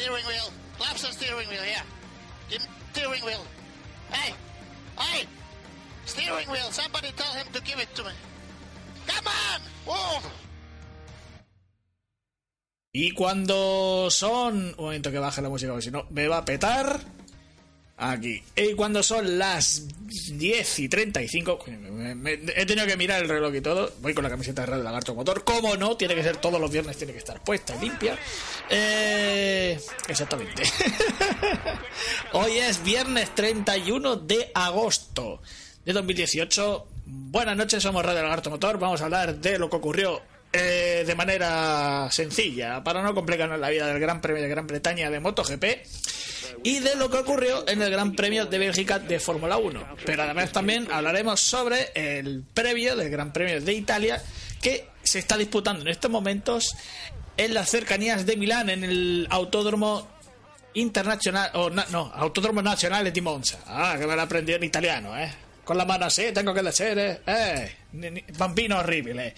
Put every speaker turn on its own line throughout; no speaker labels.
Steering wheel. Claps the steering wheel, yeah. Give steering wheel. Hey! Hey! Steering wheel. Somebody tell him to give it to me. Come on!
Y cuando son... Un momento que baje la música, porque si no me va a petar. Aquí. Y cuando son las 10 y 35... coño, me- me- he tenido que mirar el reloj y todo. Voy con la camiseta de Radio Lagarto Motor. ¿Cómo no? Tiene que ser todos los viernes, tiene que estar puesta y limpia. Eh, exactamente. Hoy es viernes 31 de agosto de 2018. Buenas noches, somos Radio Lagarto Motor. Vamos a hablar de lo que ocurrió eh, de manera sencilla, para no complicarnos la vida del Gran Premio de Gran Bretaña de MotoGP y de lo que ocurrió en el Gran Premio de Bélgica de Fórmula 1. Pero además también hablaremos sobre el previo del Gran Premio de Italia que se está disputando en estos momentos en las cercanías de Milán, en el Autódromo Internacional, o na- no, Autódromo Nazionale di Monza. Ah, que me lo aprendí en italiano, ¿eh? Con la mano así, tengo que decir, ¿eh? eh bambino horrible. Eh,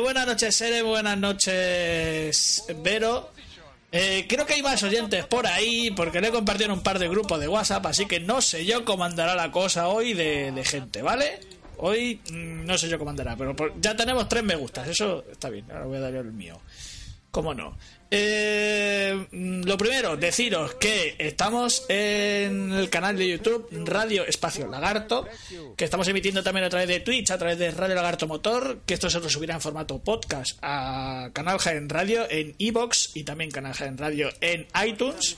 buenas noches, Sere, buenas noches, Vero. Eh, creo que hay más oyentes por ahí, porque le he compartido un par de grupos de WhatsApp, así que no sé yo cómo andará la cosa hoy de, gente, ¿vale? Hoy mm, no sé yo cómo andará, pero por- ya tenemos tres me gustas, eso está bien, ahora voy a dar el mío. ¿Cómo no? Eh, mm, lo primero, deciros que estamos en el canal de YouTube Radio Espacio Lagarto, que estamos emitiendo también a través de Twitch, a través de Radio Lagarto Motor, que esto se lo subirá en formato podcast a Canal Jaén Radio en iBox y también Canal Jaén Radio en iTunes.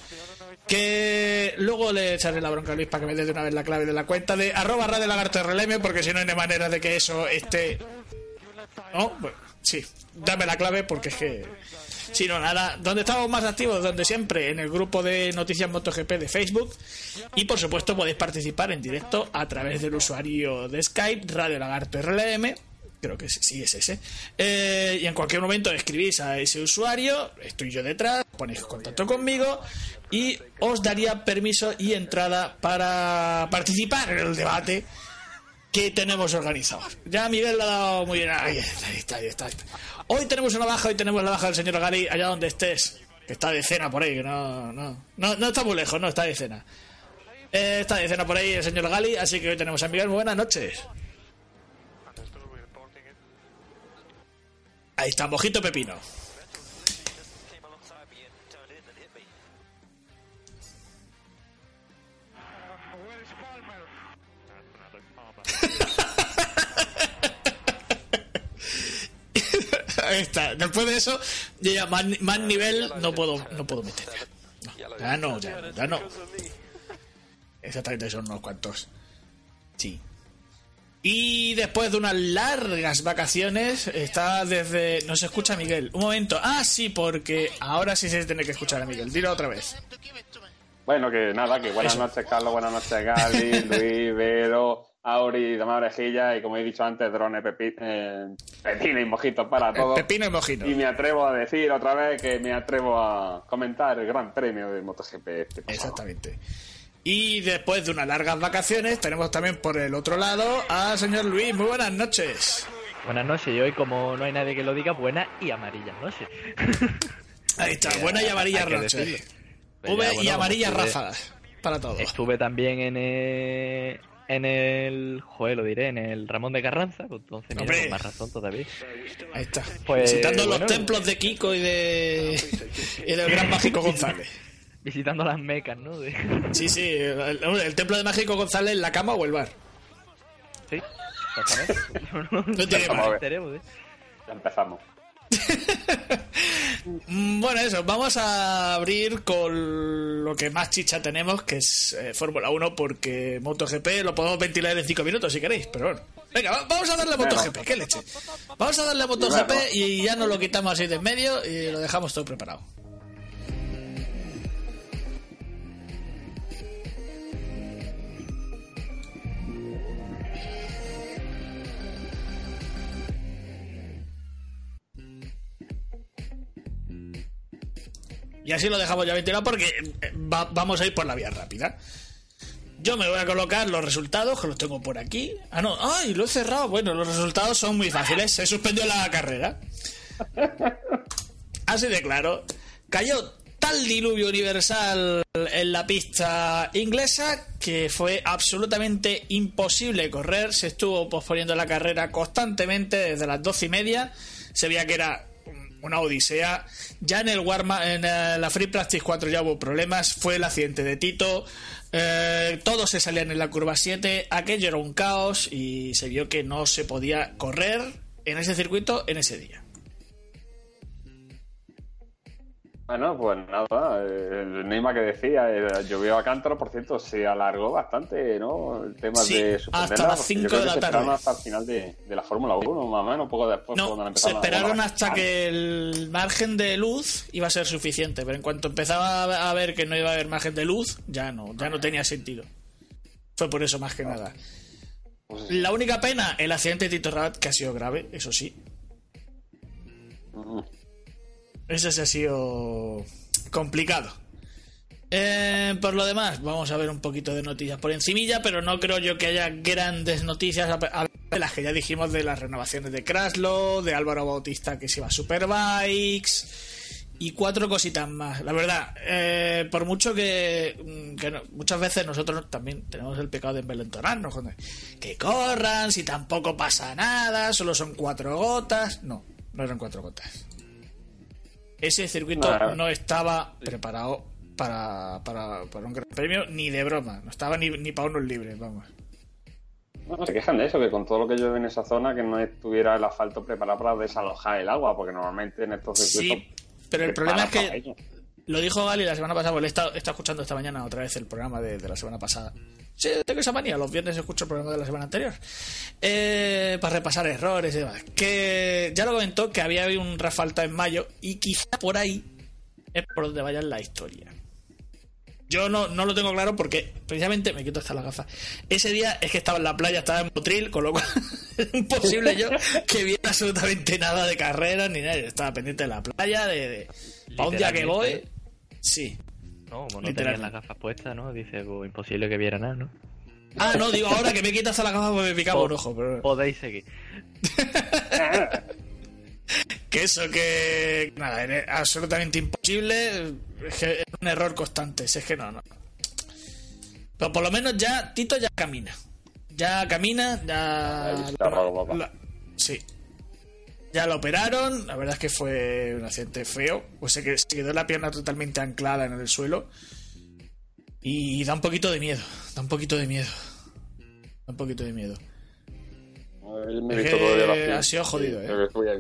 Que luego le echaré la bronca a Luis para que me dé de una vez la clave de la cuenta de arroba Radio Lagarto RLM, porque si no hay manera de que eso esté ¿No? Bueno, sí, dame la clave porque es que. Si no, nada. Donde estamos más activos, donde siempre, en el grupo de Noticias MotoGP de Facebook. Y por supuesto, podéis participar en directo a través del usuario de Skype, Radio Lagarto RLM. Creo que sí es ese. Eh, y en cualquier momento escribís a ese usuario, estoy yo detrás, ponéis contacto conmigo y os daría permiso y entrada para participar en el debate que tenemos organizado. Ya Miguel le ha dado muy bien. Ahí está, ahí está. Hoy tenemos una baja, hoy tenemos la baja del señor Gali, allá donde estés. Está de cena por ahí, que no, no, no, no está muy lejos, no, está de cena. Eh, está de cena por ahí el señor Gali, así que hoy tenemos a Miguel. Buenas noches. Ahí está, mojito pepino. Ahí está. Después de eso, ya más, más nivel no puedo, no puedo meter. ya. No, ya no, ya, ya no. Exactamente, son unos cuantos. Sí. Y después de unas largas vacaciones, está desde. No se escucha a Miguel. Un momento. Ah, sí, porque ahora sí se tiene que escuchar a Miguel. Dilo otra vez.
Bueno, que nada, que buenas
Eso.
noches, Carlos, buenas noches, Gali, Luis, Vero, Auri, Dama Orejilla y como he dicho antes, drones, pepi, eh, pepino y mojitos para todos.
Pepino y mojino.
Y me atrevo a decir otra vez que me atrevo a comentar el gran premio de MotoGP este.
Exactamente. Y después de unas largas vacaciones, tenemos también por el otro lado al señor Luis. Muy buenas noches.
Buenas noches, y hoy como no hay nadie que lo diga, buenas y amarillas noches.
Ahí está, buena y amarilla
Hay que
noche.
decirlo. Pues
V y
bueno,
amarilla
estuve-
ráfagas. Para todos.
Estuve también en el, en el, joder, lo diré, en el Ramón de Carranza, pues entonces mira, con más razón todavía.
Ahí está.
Pues,
Visitando
bueno,
los templos de Kiko y de. y del gran mágico González.
Visitando las mecas, ¿no? De-
Sí, sí. El, el templo de mágico González, la cama o el bar.
Sí, exactamente. no,
No más.
¿eh?
Ya empezamos.
Bueno, eso, vamos a abrir con lo que más chicha tenemos, que es eh, Fórmula 1, porque MotoGP lo podemos ventilar en 5 minutos si queréis, pero bueno. Venga, va- vamos a darle a MotoGP, qué leche. Vamos a darle a MotoGP y ya nos lo quitamos así de en medio y lo dejamos todo preparado. Y así lo dejamos ya ventilado porque eh, va- vamos a ir por la vía rápida. Yo me voy a colocar los resultados, que los tengo por aquí. Ah, no, ay, lo he cerrado. Bueno, los resultados son muy fáciles. Se suspendió la carrera. Así de claro. Cayó tal diluvio universal en la pista inglesa que fue absolutamente imposible correr. Se estuvo posponiendo la carrera constantemente desde las doce y media. Se veía que era una odisea. Ya en el en eh, la Free Practice 4 ya hubo problemas. Fue el accidente de Tito. Eh, todos se salían en la curva 7. Aquello era un caos y se vio que no se podía correr en ese circuito en ese día.
Bueno, pues nada, eh, el Neymar que decía, eh, llovió a cántaro, por cierto, se alargó bastante, ¿no? El tema
Sí,
de
hasta las
porque yo
cinco
creo
de
que
la tarde.
hasta el final de, de la Fórmula 1, más o menos, poco después. fue cuando
No, se esperaron hasta que el margen de luz iba a ser suficiente, pero en cuanto empezaba a ver que no iba a haber margen de luz, ya no, ya no tenía sentido. Fue por eso más que nada.
pues,
La única pena, el accidente de Tito Rabat, que ha sido grave, eso sí.
mm,
Ese sí ha sido complicado. Eh, por lo demás, vamos a ver un poquito de noticias por encimilla, pero no creo yo que haya grandes noticias de las que ya dijimos de las renovaciones de Kraslo, de Álvaro Bautista que se iba a Superbikes y cuatro cositas más. La verdad, eh, por mucho que, mm, que no- muchas veces nosotros también tenemos el pecado de envalentonarnos, con que corran, si tampoco pasa nada, solo son cuatro gotas. No, no eran cuatro gotas. Ese circuito no estaba preparado para, para, para un gran premio ni de broma. No estaba ni, ni para unos libres, vamos.
Bueno, se quejan de eso, que con todo lo que llueve en esa zona, que no estuviera el asfalto preparado para desalojar el agua, porque normalmente en estos circuitos.
Sí, pero el problema es que
ello.
lo dijo Gali la semana pasada, porque le he estado, he estado escuchando esta mañana otra vez el programa de, de la semana pasada. Sí, tengo esa manía, los viernes escucho el programa de la semana anterior. Eh, para repasar errores y demás. Que ya lo comentó que había habido un refalta en mayo y quizá por ahí es por donde vaya la historia. Yo no, no lo tengo claro porque precisamente me quito hasta la gafa. Ese día es que estaba en la playa, estaba en Motril, con lo cual es imposible yo que viera absolutamente nada de carrera ni nada. Yo estaba pendiente de la playa, de, de para un día que voy. Sí.
No, como no tenías las gafas puestas, ¿no? Dice, pues imposible que viera nada, ¿no?
Ah, no, digo ahora que me quito hasta la gafa pues me picaba un ojo. Pero...
Podéis seguir.
Que eso, que. Nada, era absolutamente imposible. Es que es un error constante. Si es que no, no. Pero por lo menos ya Tito ya camina. Ya camina, ya. La- sí. Ya lo operaron. La verdad es que fue un accidente feo. Pues se que- se quedó la pierna totalmente anclada en el suelo. Y da un poquito de miedo. Da un poquito de miedo. Da un poquito de miedo.
Él me he
Es
visto
que
todavía la
ha sido jodido, ¿eh?
Voy a.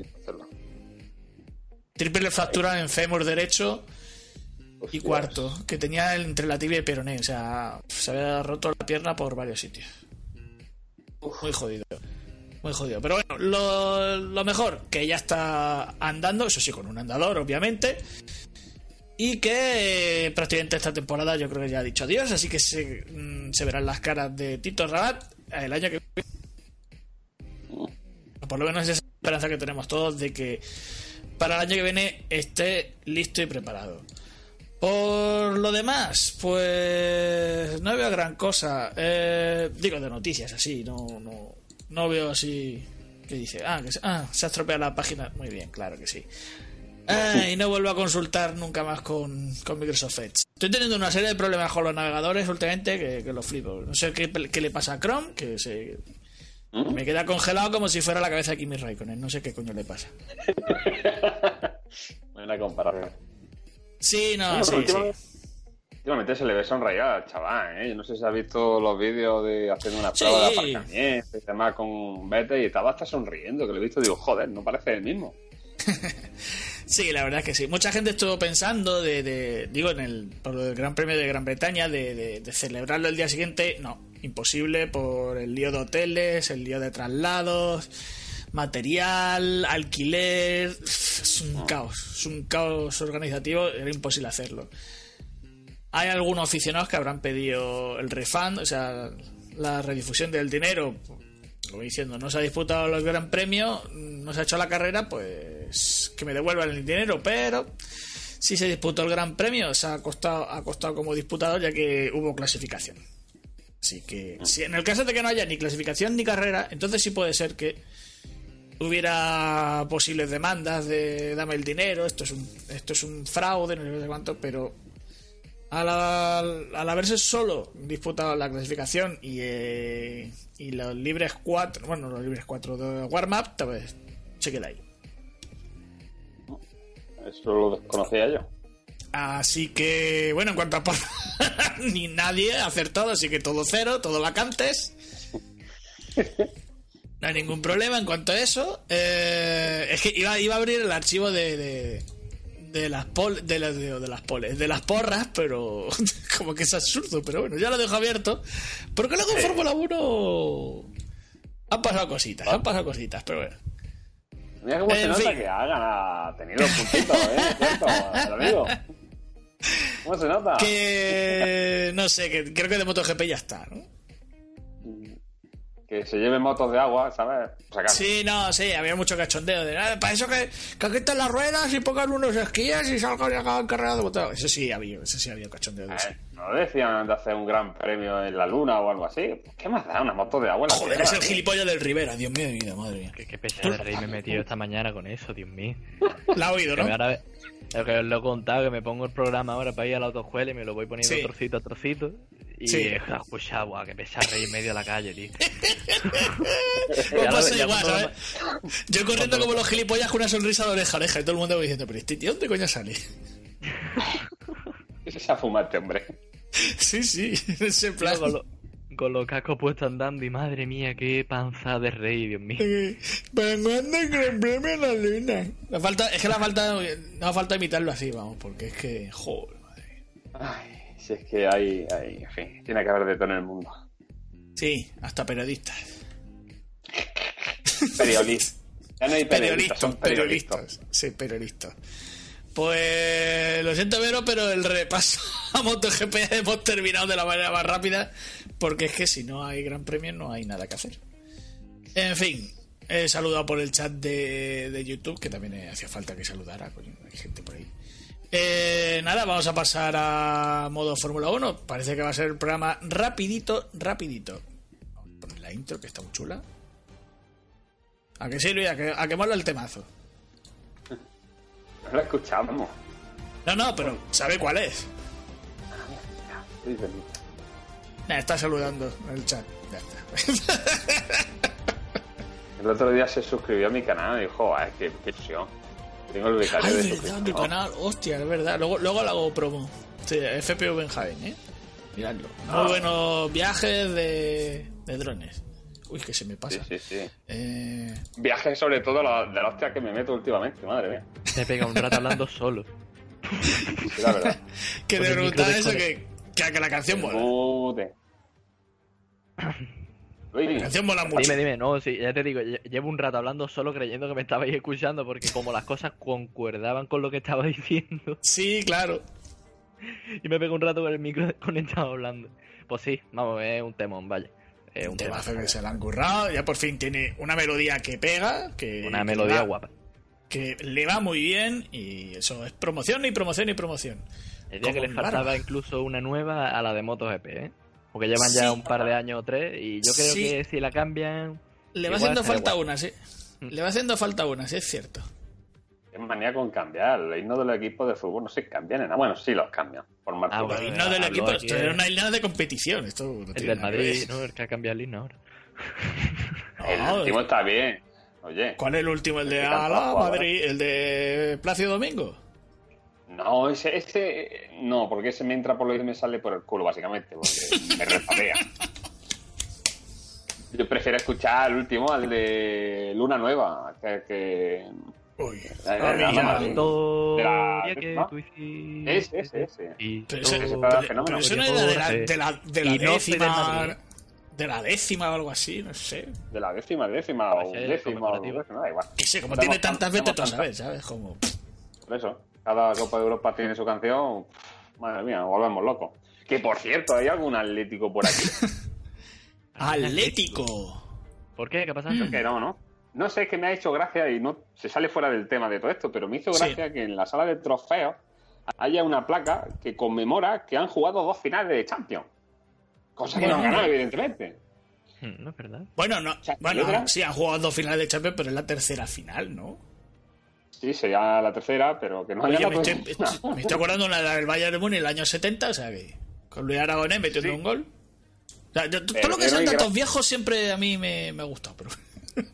Triple fractura en fémur derecho. Y cuarto, que tenía entre la tibia y peroné. O sea, se había roto la pierna por varios sitios. Muy jodido. Muy jodido. Pero bueno, lo, lo mejor, que ya está andando, eso sí, con un andador, obviamente. Y que eh, prácticamente esta temporada yo creo que ya ha dicho adiós. Así que se, mm, verán las caras de Tito Rabat el año que viene. Por lo menos esa es la esperanza que tenemos todos de que para el año que viene esté listo y preparado. Por lo demás, pues no veo gran cosa. Eh, digo de noticias así, no, no, no veo así que dice, ah, que se, ah, se ha estropeado la página. Muy bien, claro que sí. Ah, y no vuelvo a consultar nunca más con, con Microsoft Edge. Estoy teniendo una serie de problemas con los navegadores últimamente que, que lo flipo. No sé qué, qué le pasa a Chrome, que se,
¿Mm?
me queda congelado como si fuera la cabeza de Kimi Raikkonen. No sé qué coño le pasa.
Buena comparación.
Sí, no, sí, sí.
Últimamente se le ve sonreír al chaval, ¿eh? Yo no sé si has visto los vídeos de haciendo una
Sí.
prueba de aparcamiento y demás con Vete y estaba hasta sonriendo, que lo he visto y digo, joder, no parece el mismo.
Sí, la verdad es que sí. Mucha gente estuvo pensando de, de- digo, en el por el Gran Premio de Gran Bretaña, de, de- de celebrarlo el día siguiente. No, Imposible por el lío de hoteles, el lío de traslados, material, alquiler. Es un caos. Es un caos organizativo. Era imposible hacerlo. Hay algunos aficionados que habrán pedido el refund, o sea, la redifusión del dinero. Como diciendo, no se ha disputado el Gran Premio, no se ha hecho la carrera, pues que me devuelvan el dinero. Pero si se disputó el Gran Premio, se ha costado, ha costado como disputador ya que hubo clasificación. Así que, si en el caso de que no haya ni clasificación ni carrera, entonces sí puede ser que hubiera posibles demandas de dame el dinero, esto es un, esto es un fraude, no sé cuánto, pero al, al haberse solo disputado la clasificación y, eh, y los libres 4, bueno, los libres 4 de warm-up, pues se queda ahí.
Eso lo desconocía yo.
Así que, bueno, en cuanto a ni nadie acertado, así que todo cero, todo vacantes. No hay ningún problema en cuanto a eso. Eh, es que iba, iba a abrir el archivo de, de, de las pol, de, las, de, de las poles, de las porras, pero como que es absurdo, pero bueno, ya lo dejo abierto. Porque luego en Fórmula 1 han pasado cositas, han pasado cositas, pero bueno.
Mira cómo se
En
nota
fin.
que hagan a tener los puntitos, ¿eh? ¿Cierto? Te lo digo. ¿Cómo se nota?
Que no sé, que creo que de MotoGP ya está, ¿no?
Que se lleven motos de agua, ¿sabes?
Sí, no, sí, había mucho cachondeo de nada. Para eso que, que quiten las ruedas y pongan unos esquíes y salgan y hagan carrera de motor. Eso sí había, eso sí había cachondeo de eso.
Eh, ¿No decían de hacer un gran premio en la luna o algo así? ¿Qué más da una moto de agua en la
Joder,
tierra,
es el gilipollas del Rivera, Dios mío vida, madre mía.
Qué, qué pesado de rey me he metido esta mañana con eso, Dios mío.
La ha oído, ¿no?
que os lo he contado, que me pongo el programa ahora para ir a la autoescuela y me lo voy poniendo
Sí.
trocito a trocito. Y
Sí.
he escuchado, guau, que pesa reír en medio de la calle, tío.
Pues
Ya lo-
pasa
ya
igual, ¿sabes? Yo corriendo como los gilipollas con una sonrisa de oreja a oreja y todo el mundo va diciendo, pero este tío, ¿dónde coño sale?
¿Qué se ha fumado este hombre?
Sí, sí, ese plan.
con, lo- con los cascos puestos andando y madre mía, qué panza de rey, Dios mío.
¿Para cuándo el Gran Premio en la luna? La falta, es que la falta, no falta imitarlo así, vamos, porque es que, joder, madre.
Ay, si es que hay, hay, en fin, tiene que haber de todo en el mundo.
Sí, hasta periodistas.
Periodistas. Ya no hay periodistas,
Periodistas,
son periodistas.
periodistas. Sí, periodistas. Pues lo siento, Vero, pero el repaso a MotoGP hemos terminado de la manera más rápida, porque es que si no hay gran premio no hay nada que hacer. En fin, he saludado por el chat de, de YouTube, que también hacía falta que saludara, coño, hay gente por ahí. Eh, nada, vamos a pasar a modo Fórmula 1. Parece que va a ser el programa rapidito, rapidito. Vamos a poner la intro, que está muy chula. ¿A que sí, Luis? ¿A que, a que mola el temazo?
No lo escuchamos.
No, no, pero ¿sabe cuál es? Nah, está saludando en el chat. Ya está.
El otro día se suscribió a mi canal y dijo, ay, qué, qué ilusión. Tengo el becario
Ay,
de
verdad, mi canal. Hostia, es verdad. Luego, luego le hago promo. Sí, FPV en Jaén, ¿eh? Miradlo. Muy
Ah.
buenos viajes de, de drones. Uy, que se me pasa.
sí, sí.
Eh,
Viajes sobre todo la- de la hostia que me meto últimamente, madre mía.
Se pega un rato hablando solo.
Sí, la verdad.
que te preguntaba eso, que, que, que la canción mola.
Luis,
canción mola mucho.
Dime, dime, no, sí, ya te digo, lle- llevo un rato hablando solo creyendo que me estabais escuchando porque como las cosas concuerdaban con lo que estaba diciendo
Sí, claro.
y me pego un rato con el micro desconectado hablando. Pues sí, vamos, es un temón, vaya. Es un
Un
temazo.
que se la han currado. Ya por fin tiene una melodía que pega. Que,
Una
que
melodía
va-
guapa.
Que le va muy bien. Y eso es promoción y promoción y promoción.
El día que
mi
faltaba
barba.
incluso una nueva a la de MotoGP, ¿eh? Porque llevan
Sí.
ya un par de años o tres y yo creo
Sí.
que si la cambian...
Le va haciendo falta una, sí.
Mm.
Le va haciendo falta una, sí, es cierto.
qué manía con cambiar. El himno del equipo de fútbol no se cambian en nada. Bueno, sí los cambian. Por.
Ah, bueno,
El himno del equipo, esto era una isla de competición. Esto no
El
tiene
del Madrid,
ver.
¿no? El que ha cambiado el himno ahora.
el
No,
último está bien. Oye.
¿Cuál es el último? ¿El de Ala. Madrid? ¿El de Plácido Domingo?
No, ese, ese. No, porque ese me entra por lo y me sale por el culo, básicamente. Porque me repatea. Yo prefiero escuchar el último, al de Luna Nueva. Que. que...
Uy,
La- la- la- la-
Historia que
¿no?
tú.
Ese, ese, ese.
Y
ese,
fenómeno.
pero eso no era de la, de la,
no
décima. De la décima o algo así, no sé.
De la décima, décima o décima o décima, da igual.
Que sé, como tiene tantas
tan-
veces, tú sabes, ¿sabes? Como...
Por eso, cada Copa de Europa tiene su canción. Madre mía, nos volvemos locos. Que por cierto, ¿hay algún atlético por aquí?
Atlético.
¿Por qué? ¿Qué pasa?
Mm.
que no, ¿no? No sé, es que me ha hecho gracia y no se sale fuera del tema de todo esto, pero me hizo
Sí.
gracia que en la sala de trofeos haya una placa que conmemora que han jugado dos finales de Champions. Cosa que no han ganado, evidentemente.
Mm, No es verdad.
Bueno, no,
sea,
bueno, sí, han jugado dos finales de Champions, pero es la tercera final, ¿no?
Sí, sería la tercera, pero que no haya
Oye, me
ganado.
estoy, estoy- me estoy acordando de la del Bayern de Múnich en el año 70, o sea que con Luis Aragonés metiendo
Sí.
un gol. O sea, yo- todo lo que sean datos
gra-
viejos siempre a mí me, me ha gustado, pero...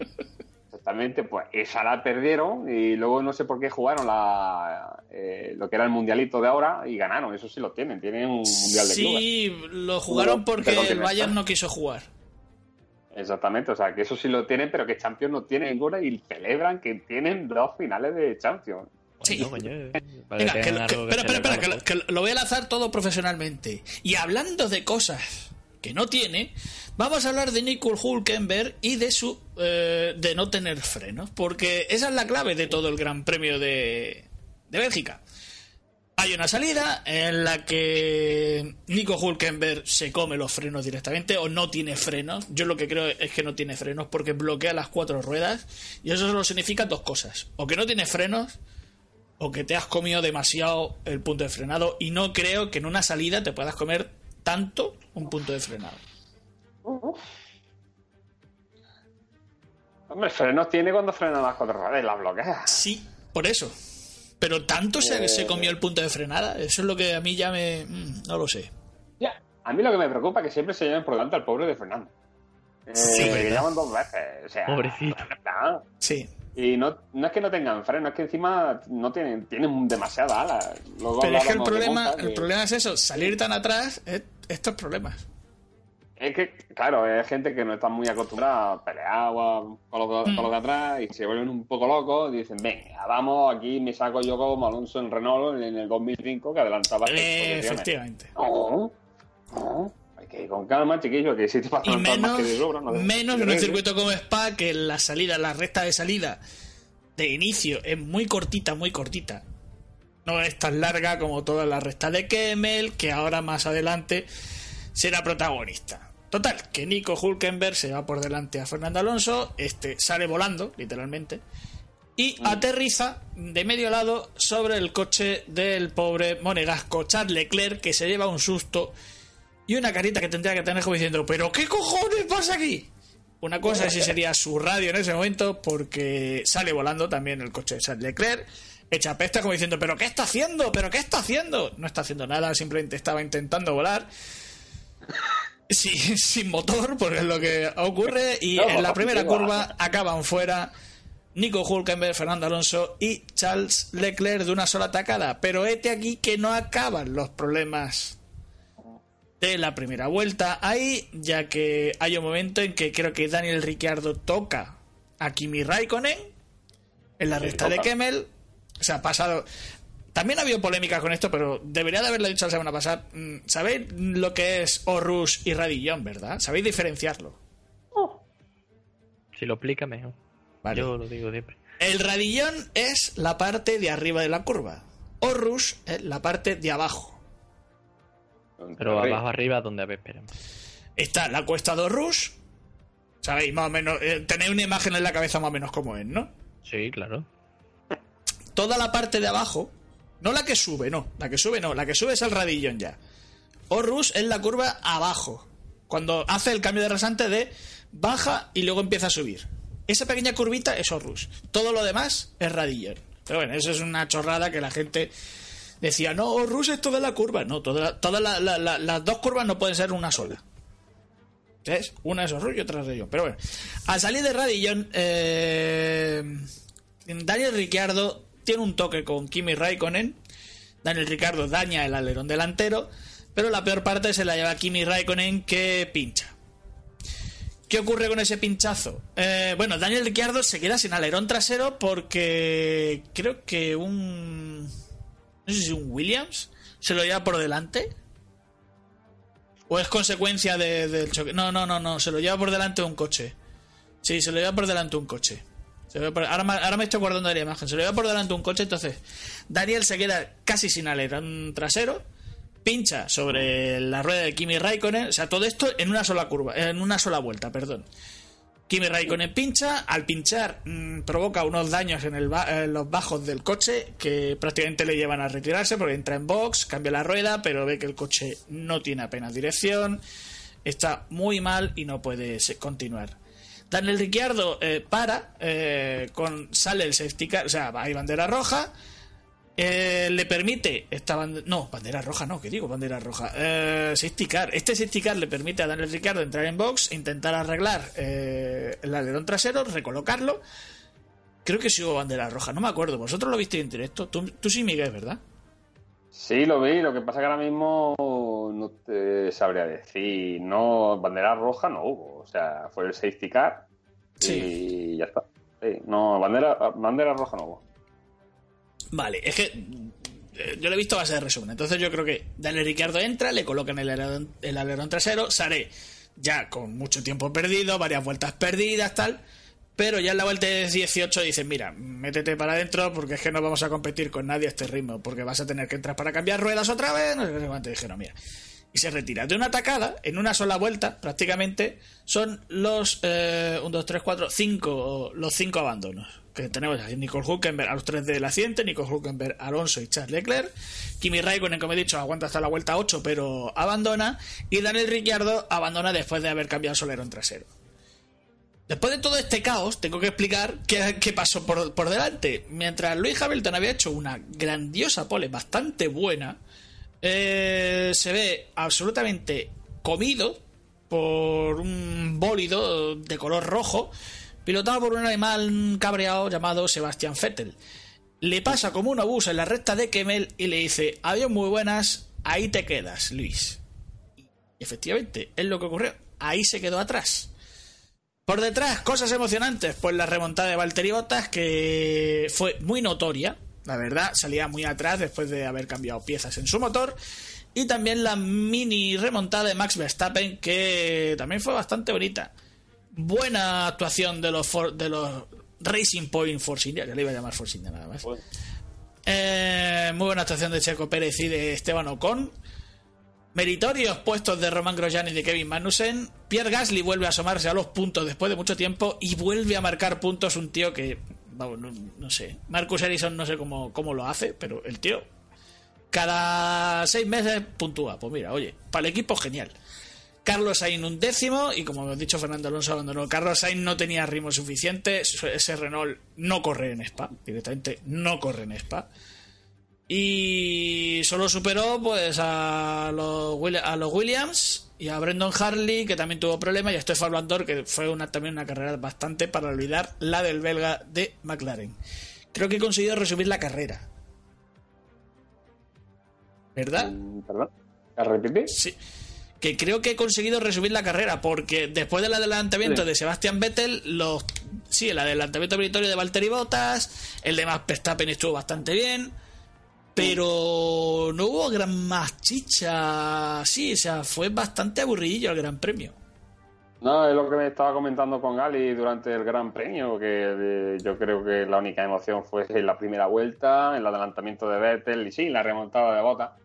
Exactamente, pues esa la perdieron y luego no sé por qué jugaron la, eh, lo que era el mundialito de ahora y ganaron. Eso sí lo tienen, tienen un mundial de clubes.
Sí, lo jugaron porque el. Bayern no quiso jugar.
Exactamente, o sea que eso sí lo tienen, pero que Champions no tiene ninguna y celebran que tienen dos finales de Champions.
Sí.
Coño, eh,
Venga,
que
que, que- lo- que lo- lo voy a lanzar todo profesionalmente. Y hablando de cosas que no tiene, vamos a hablar de Nicole Hulkenberg y de su eh, de no tener frenos, porque esa es la clave de todo el Gran Premio de, de Bélgica. Hay una salida en la que Nico Hulkenberg se come los frenos directamente o no tiene frenos. Yo lo que creo es que no tiene frenos porque bloquea las cuatro ruedas y eso solo significa dos cosas. O que no tiene frenos o que te has comido demasiado el punto de frenado y no creo que en una salida te puedas comer tanto un punto de frenado.
Hombre, frenos tiene cuando frena las cuatro ruedas y las bloquea.
Sí, por eso. Pero tanto se,
Eh.
se comió el punto de frenada, eso es lo que a mí ya me... mm, no lo sé.
Ya. A mí lo que me preocupa es que siempre se lleven por delante al pobre de Fernando. Eh,
Sí, ¿verdad?
llaman dos veces. O sea,
Pobrecito.
Sí.
Y no, no es que no tengan freno, es que encima no tienen, tienen demasiada ala. Luego
Pero es que el problema, el
que-
problema es eso, salir tan atrás, es estos problemas.
Es que, claro, es gente que no está muy acostumbrada a pelear o a- con los,
Mm.
con los de atrás y se vuelven un poco locos y dicen, venga, vamos, aquí me saco yo como Alonso en Renault en el 2005 que adelantaba seis
Eh, efectivamente.
No, no, hay que ir con calma, chiquillo, que si te pasa
menos,
más que de sobra, no
menos
no
en un circuito como Spa, que la salida, la recta de salida de inicio es muy cortita, muy cortita. No es tan larga como toda la recta de Kemmel, que ahora más adelante será protagonista. Total, que Nico Hulkenberg se va por delante a Fernando Alonso, este sale volando, literalmente, y aterriza de medio lado sobre el coche del pobre monegasco Charles Leclerc, que se lleva un susto y una carita que tendría que tener como diciendo, ¿pero qué cojones pasa aquí? Una cosa sí sería su radio en ese momento, porque sale volando también el coche de Charles Leclerc, echa pesta como diciendo, ¿pero qué está haciendo? ¿pero qué está haciendo? No está haciendo nada, simplemente estaba intentando volar. Sí, sin motor, porque es lo que ocurre. Y
No,
en la primera curva acaban fuera Nico Hulkenberg, Fernando Alonso y Charles Leclerc de una sola tacada. Pero este aquí que no acaban los problemas de la primera vuelta ahí, ya que hay un momento en que creo que Daniel Ricciardo toca a Kimi Raikkonen en la recta de. Kemmel. O sea, ha pasado. También ha habido polémica con esto, pero debería de haberlo dicho la semana pasada. Mm, ¿Sabéis lo que es Horus y Radillon, verdad? ¿Sabéis diferenciarlo?
Si lo explica mejor.
Vale.
Yo lo digo siempre.
El radillón es la parte de arriba de la curva. Horus es la parte de abajo.
Pero
Arriba.
abajo arriba donde a ver, espera.
Está la cuesta de Horus. ¿Sabéis? Más o menos. eh, tenéis una imagen en la cabeza más o menos como es, ¿no?
Sí, claro.
Toda la parte de abajo. No la que sube, no. La que sube, no. La que sube es el radillón ya. Horus es la curva abajo. Cuando hace el cambio de rasante de baja y luego empieza a subir. Esa pequeña curvita es Horus. Todo lo demás es radillón. Pero bueno, eso es una chorrada que la gente decía, no, Horus es toda la curva. No, toda- todas la- la- la- las dos curvas no pueden ser una sola. ¿Ves? Una es Horus y otra es radillón. Pero bueno, al salir de radillón, eh, Daniel Ricciardo tiene un toque con Kimi Raikkonen. Daniel Ricciardo daña el alerón delantero, pero la peor parte se la lleva Kimi Raikkonen que pincha. ¿Qué ocurre con ese pinchazo? Eh, bueno, Daniel Ricciardo se queda sin alerón trasero porque creo que un... No sé si un Williams se lo lleva por delante. ¿O es consecuencia de- del choque? No, no, no, no. Se lo lleva por delante un coche. Sí, se lo lleva por delante un coche. Ahora, me- estoy acordando de la imagen. Se lo lleva por delante un coche, entonces Daniel se queda casi sin alerón trasero, pincha sobre la rueda de Kimi Raikkonen, o sea, todo esto en una sola curva, en una sola vuelta, perdón. Kimi Raikkonen pincha, al pinchar mm, provoca unos daños en, en los bajos del coche que prácticamente le llevan a retirarse porque entra en box, cambia la rueda, pero ve que el coche no tiene apenas dirección, está muy mal y no puede continuar. Daniel Ricciardo eh, para, eh, con, sale el safety car, o sea, hay bandera roja, eh, le permite esta bandera, no, bandera roja no, que digo bandera roja, eh, safety car. Este safety car le permite a Daniel Ricciardo entrar en box, intentar arreglar el alerón trasero, recolocarlo. Creo que sí hubo bandera roja, no me acuerdo. Vosotros lo visteis en directo, tú, tú sí, Miguel, ¿verdad?
Sí, lo vi. Lo que pasa que ahora mismo no te sabría decir. No, bandera roja no hubo. O sea, fue el safety car
Sí.
y ya está. Sí, no, bandera, bandera roja no hubo.
Vale, es que eh, yo lo he visto a base de resumen. Entonces yo creo que Daniel Ricciardo entra, le colocan el alerón, el alerón trasero, Sare ya con mucho tiempo perdido, varias vueltas perdidas, tal. Pero ya en la vuelta de 18 dicen, mira, métete para adentro porque es que no vamos a competir con nadie a este ritmo, porque vas a tener que entrar para cambiar ruedas otra vez. No sé dijeron, mira. Y se retira. De una atacada, en una sola vuelta, prácticamente, son los 1, 2, 3, 4, 5, los cinco abandonos. Que tenemos aquí Nicole Hulkenberg a los tres del accidente, Nicole Hulkenberg, Alonso y Charles Leclerc. Kimi Raikkonen, como he dicho, aguanta hasta la vuelta 8, pero abandona. Y Daniel Ricciardo abandona después de haber cambiado su alerón trasero. Después de todo este caos, tengo que explicar qué, pasó por, delante. Mientras Luis Hamilton había hecho una grandiosa pole bastante buena, eh, se ve absolutamente comido por un bólido de color rojo, pilotado por un animal cabreado llamado Sebastián Vettel. Le pasa como un obús en la recta de Kemmel y le dice: Adiós, muy buenas, ahí te quedas, Luis. Y efectivamente, es lo que ocurrió. Ahí se quedó atrás. Por detrás, cosas emocionantes, pues la remontada de Valtteri Bottas, que fue muy notoria, la verdad, salía muy atrás después de haber cambiado piezas en su motor, y también la mini remontada de Max Verstappen, que también fue bastante bonita. Buena actuación de los, For- de los Racing Point Force India, ya le iba a llamar Force India nada más. Eh, muy buena actuación de Checo Pérez y de Esteban Ocon. Meritorios puestos de Roman Grosjean y de Kevin Magnussen. Pierre Gasly vuelve a asomarse a los puntos después de mucho tiempo y vuelve a marcar puntos un tío que, vamos, no, sé. Marcus Ericsson no sé cómo, cómo lo hace, pero el tío cada seis meses puntúa. Pues mira, oye, para el equipo genial. Carlos Sainz un décimo y como hemos dicho Fernando Alonso abandonó. Carlos Sainz no tenía ritmo suficiente, ese Renault no corre en Spa, directamente no corre en Spa. Y solo superó pues a los, a los Williams y a Brendan Harley, que también tuvo problemas, y a Stefan Landor, que fue una, también una carrera bastante para olvidar la del belga de McLaren. Creo que he conseguido resumir la carrera. ¿Verdad?
Mm, ¿Perdón? ¿La repetí?
Sí. Que creo que he conseguido resumir la carrera, porque después del adelantamiento
Sí.
de Sebastián Vettel, los sí, el adelantamiento meritorio de Valtteri Bottas, el de Max Verstappen estuvo bastante bien, pero no hubo gran más chicha. Sí, o sea, fue bastante aburridillo el Gran Premio.
No, es lo que me estaba comentando con Gali durante el Gran Premio, que eh, yo creo que la única emoción fue en la primera vuelta, el adelantamiento de Vettel y sí, la remontada de Bota.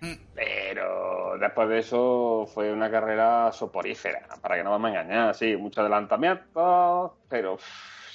Mm.
Pero después de eso fue una carrera soporífera, para que no vamos a engañar. Sí, mucho adelantamiento, pero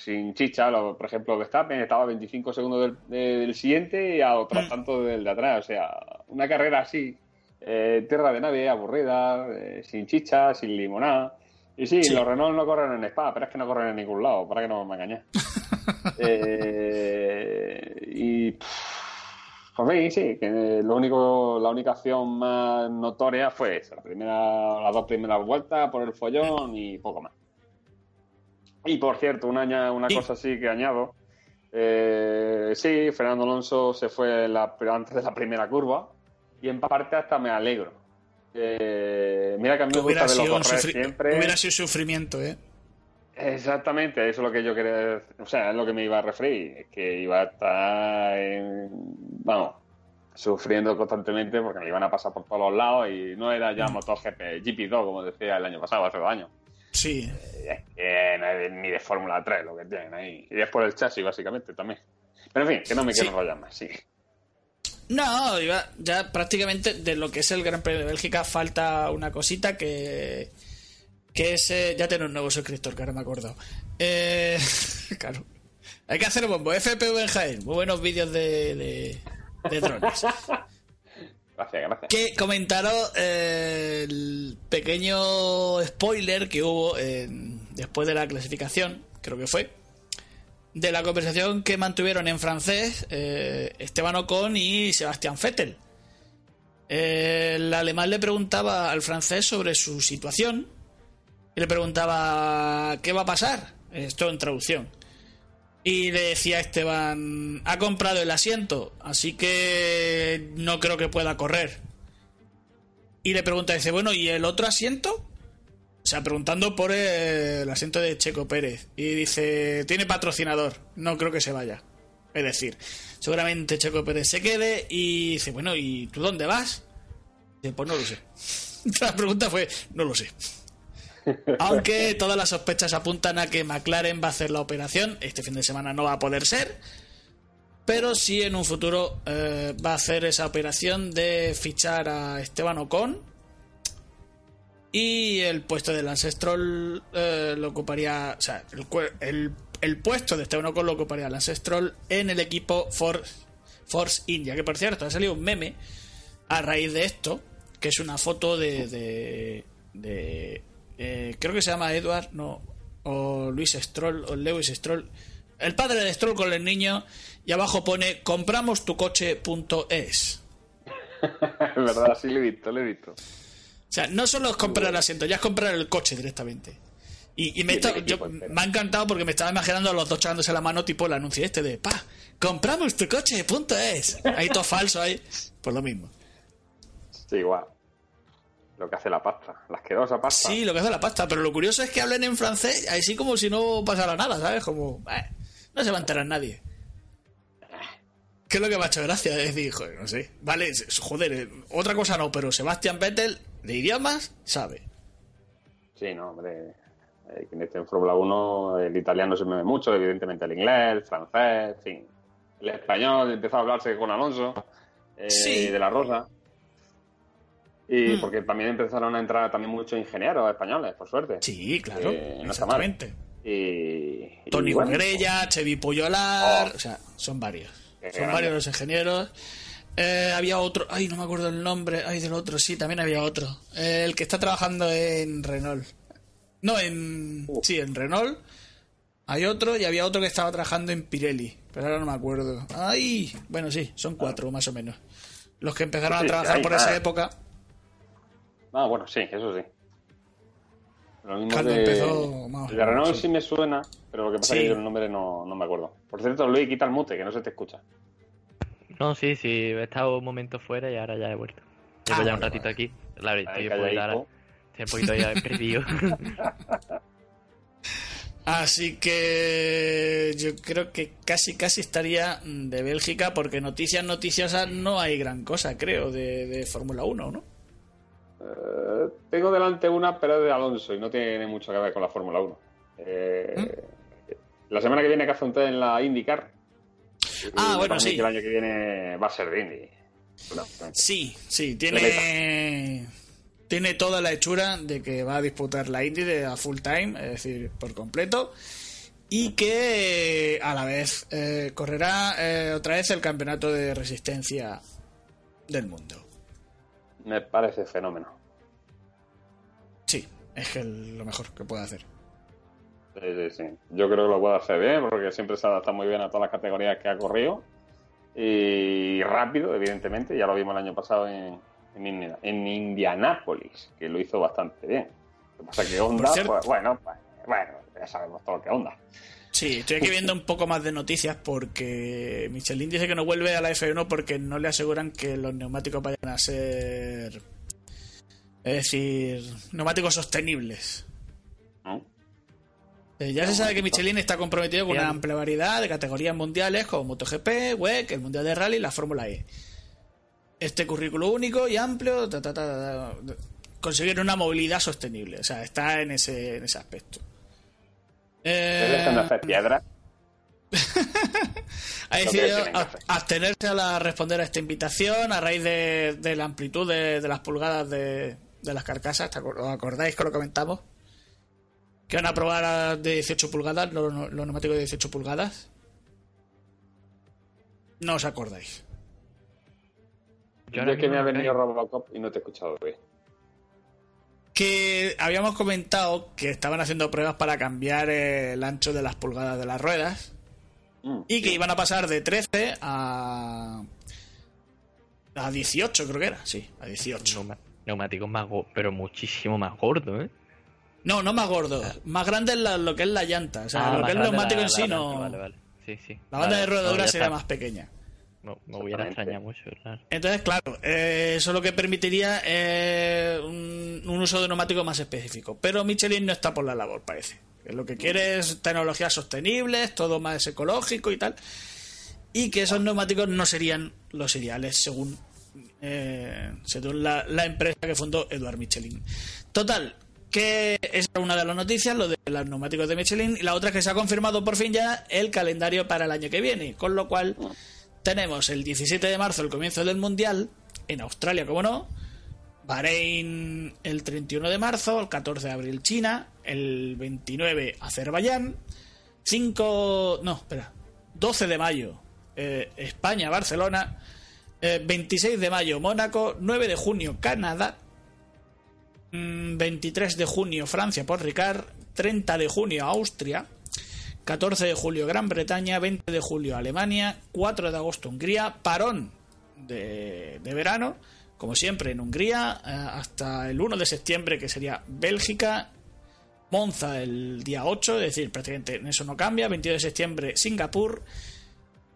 sin chicha. Lo- por ejemplo, Verstappen estaba a 25 segundos del, de- del siguiente y a otros
Mm.
tantos del de atrás. O sea, una carrera así, eh, tierra de nadie, aburrida, eh, sin chicha, sin limonada. Y sí,
Sí.
los Renault no corren en Spa, pero es que no corren en ningún lado, para que no me engañes. eh, y pff, pues sí, sí, que lo único, la única acción más notoria fue eso, la primera, las dos primeras vueltas por el follón y poco más. Y por cierto, una, una
Y-
cosa así que añado. eh, sí, Fernando Alonso se fue la- antes de la primera curva y en parte hasta me alegro. Eh, mira que a mí me gusta verlo correr siempre.
hubiera sido sufrimiento, ¿eh?
Exactamente, eso es lo que yo quería, o sea, es lo que me iba a referir, es que iba a estar, en- vamos, sufriendo constantemente porque me iban a pasar por todos los lados y no era ya MotoGP, GP2, como decía el año pasado, hace dos años.
Sí.
Es ni de Fórmula 3 lo que tienen ahí. Y es por el chasis, básicamente, también. Pero en fin, que no me quiero
Sí.
más, sí.
No, iba- ya prácticamente de lo que es el Gran Premio de Bélgica falta una cosita que. que es. eh, ya tiene un nuevo suscriptor, que ahora me acuerdo. Eh, claro. Hay que hacer bombo. FPV en Jaén. Muy buenos vídeos de, de, de drones.
Gracias, gracias.
que comentaron eh, el pequeño spoiler que hubo en- después de la clasificación, creo que fue, de la conversación que mantuvieron en francés eh, Esteban Ocon y Sebastián Vettel. Eh, el alemán le preguntaba al francés sobre su situación y le preguntaba qué va a pasar. Esto en traducción. Y le decía Esteban, ha comprado el asiento, así que no creo que pueda correr. Y le pregunta, dice, bueno, ¿y el otro asiento? O sea, preguntando por el asiento de Checo Pérez. Y dice, tiene patrocinador, no creo que se vaya. Es decir, seguramente Checo Pérez se quede y dice, bueno, ¿y tú dónde vas? Dice, pues no lo sé. La pregunta fue, no lo sé. Aunque todas las sospechas apuntan a que McLaren va a hacer la operación. Este fin de semana no va a poder ser. Pero sí en un futuro eh, va a hacer esa operación de fichar a Esteban Ocon. Y el puesto del Ancestral eh, lo ocuparía. O sea, el, el- puesto de Esteban Ocon lo ocuparía el Ancestral en el equipo Force, Force India. Que por cierto, ha salido un meme a raíz de esto. Que es una foto de, de, eh, creo que se llama Edward, no. O Luis Stroll, o Lewis Stroll. El padre de Stroll con el niño. Y abajo pone: compramos tu coche.es.
Es verdad, sí lo he visto, lo he visto.
O sea, no solo es comprar el asiento, ya es comprar el coche directamente. Y, y me, está- yo- me ha encantado porque me estaba imaginando a los dos echándose la mano, tipo el anuncio este de pa, compramos tu coche, punto es. Ahí todo falso, ahí. Pues lo mismo.
Sí, igual. Lo que hace la pasta, la asquerosa pasta.
Sí, lo que hace la pasta, pero lo curioso es que hablen en francés, así como si no pasara nada, ¿sabes? Como, eh, no se va a enterar nadie. ¿Qué es lo que me ha hecho gracia? Es decir, joder, no sé. Vale, joder, eh, otra cosa no, pero Sebastián Vettel, de idiomas, sabe.
Sí, no, hombre. eh, Quien esté en Fórmula 1, el italiano se me ve mucho, evidentemente el inglés, el francés, en fin. El español empezó a hablarse con Alonso, eh,
Sí.
de la Rosa. Y
Mm.
porque también empezaron a entrar también muchos ingenieros españoles, por suerte.
Sí, claro,
Eh, no está mal.
exactamente.
Y, y
Tony
bueno,
Grella, Chevy Puyolar,
Oh.
o sea, son varios.
Qué
Son
grande.
varios los ingenieros. Eh, había otro, ay, no me acuerdo el nombre, ay, del otro, sí, también había otro. Eh, el que está trabajando en Renault. No, en.
Uh.
Sí, en Renault. Hay otro y había otro que estaba trabajando en Pirelli, pero ahora no me acuerdo. Ay, bueno, sí, son cuatro más o menos. Los que empezaron a trabajar por esa época.
Ah, bueno, sí, eso sí. Lo mismo de,
empezó, más
de Renault sí. me suena, pero lo que pasa
Sí.
es que yo el nombre no, no me acuerdo. Por cierto, Luis, quita el mute, que no se te escucha.
No, sí, sí, he estado un momento fuera y ahora ya he vuelto. Llevo
Ah,
ya un
vale,
ratito aquí. Claro, estoy un poquito, ahora-
calladico.
estoy un poquito ya perdido.
Así que yo creo que casi casi estaría de Bélgica porque noticias noticiosas no hay gran cosa, creo, de, de Fórmula 1, ¿no?
Eh, tengo delante una, pero es de Alonso y no tiene mucho que ver con la Fórmula 1. Eh,
¿Mm?
La semana que viene que hace un test en la IndyCar.
Ah, bueno, sí.
el año que viene va a ser de Indy.
Sí, sí, tiene tiene toda la hechura de que va a disputar la Indy de a full time, es decir, por completo, y que a la vez eh, correrá eh, otra vez el campeonato de resistencia del mundo.
Me parece fenómeno.
Es que el- lo mejor que puede hacer.
Sí, sí, sí. Yo creo que lo puede hacer bien porque siempre se adapta muy bien a todas las categorías que ha corrido. Y rápido, evidentemente. Ya lo vimos el año pasado en, en, en Indianápolis, que lo hizo bastante bien. Lo que pasa es que Honda, pues, bueno, pues, bueno, ya sabemos todo lo que Honda.
Sí, estoy aquí viendo un poco más de noticias porque Michelin dice que no vuelve a la F1 porque no le aseguran que los neumáticos vayan a ser. Es decir, neumáticos sostenibles.
¿no?
Eh, ya se sabe que Michelin está comprometido con una amplia variedad de categorías mundiales como MotoGP, WEC, el Mundial de Rally y la Fórmula E. este currículo único y amplio, ta, conseguir una movilidad sostenible. O sea, está en ese, en ese aspecto.
¿Estás
Eh,
dejando hacer piedra?
ha decidido
hacer.
abstenerse a la- responder a esta invitación a raíz de, de la amplitud de, de las pulgadas de, de las carcasas. ¿Te acor- ¿Os acordáis que lo comentamos? Que van a probar de 18 pulgadas, los los neumáticos de 18 pulgadas. No os acordáis.
Yo
es que me ha venido. Robocop y no te he escuchado bien.
Que habíamos comentado que estaban haciendo pruebas para cambiar el ancho de las pulgadas de las ruedas.
Mm,
Y que
sí.
iban a pasar de 13 a. a 18, creo que era. Sí, a 18.
Neuma- Neumáticos más go- pero muchísimo más gordo, ¿eh?
No, no más gordo. Más grande es la- lo que es la llanta. O sea,
Ah,
lo
más
que es el neumático
la-
en sí
la
no.
Vale, vale. Sí, sí.
La banda
Vale,
de rodadura
no,
sería más pequeña.
No, me hubiera extrañado mucho, claro.
Entonces, claro, eh, eso lo que permitiría eh, un, un uso de neumático más específico. Pero Michelin no está por la labor, parece. Lo que quiere es tecnologías sostenibles, todo más ecológico y tal. Y que esos neumáticos no serían los ideales, según, eh, según la, la empresa que fundó Eduard Michelin. Total, que esa es una de las noticias, lo de los neumáticos de Michelin. Y la otra es que se ha confirmado por fin ya el calendario para el año que viene. Con lo cual, tenemos el 17 de marzo el comienzo del Mundial, en Australia, como no. Bahrein el 31 de marzo, el 14 de abril China, el 29 Azerbaiyán, 5... no, espera, 12 de mayo eh, España, Barcelona, eh, 26 de mayo Mónaco, 9 de junio Canadá, mm, 23 de junio Francia por Ricard, 30 de junio Austria, 14 de julio Gran Bretaña, 20 de julio Alemania, 4 de agosto Hungría, parón de, verano, como siempre en Hungría, eh, hasta el 1 de septiembre que sería Bélgica, Monza el día 8, es decir, prácticamente en eso no cambia, 22 de septiembre Singapur,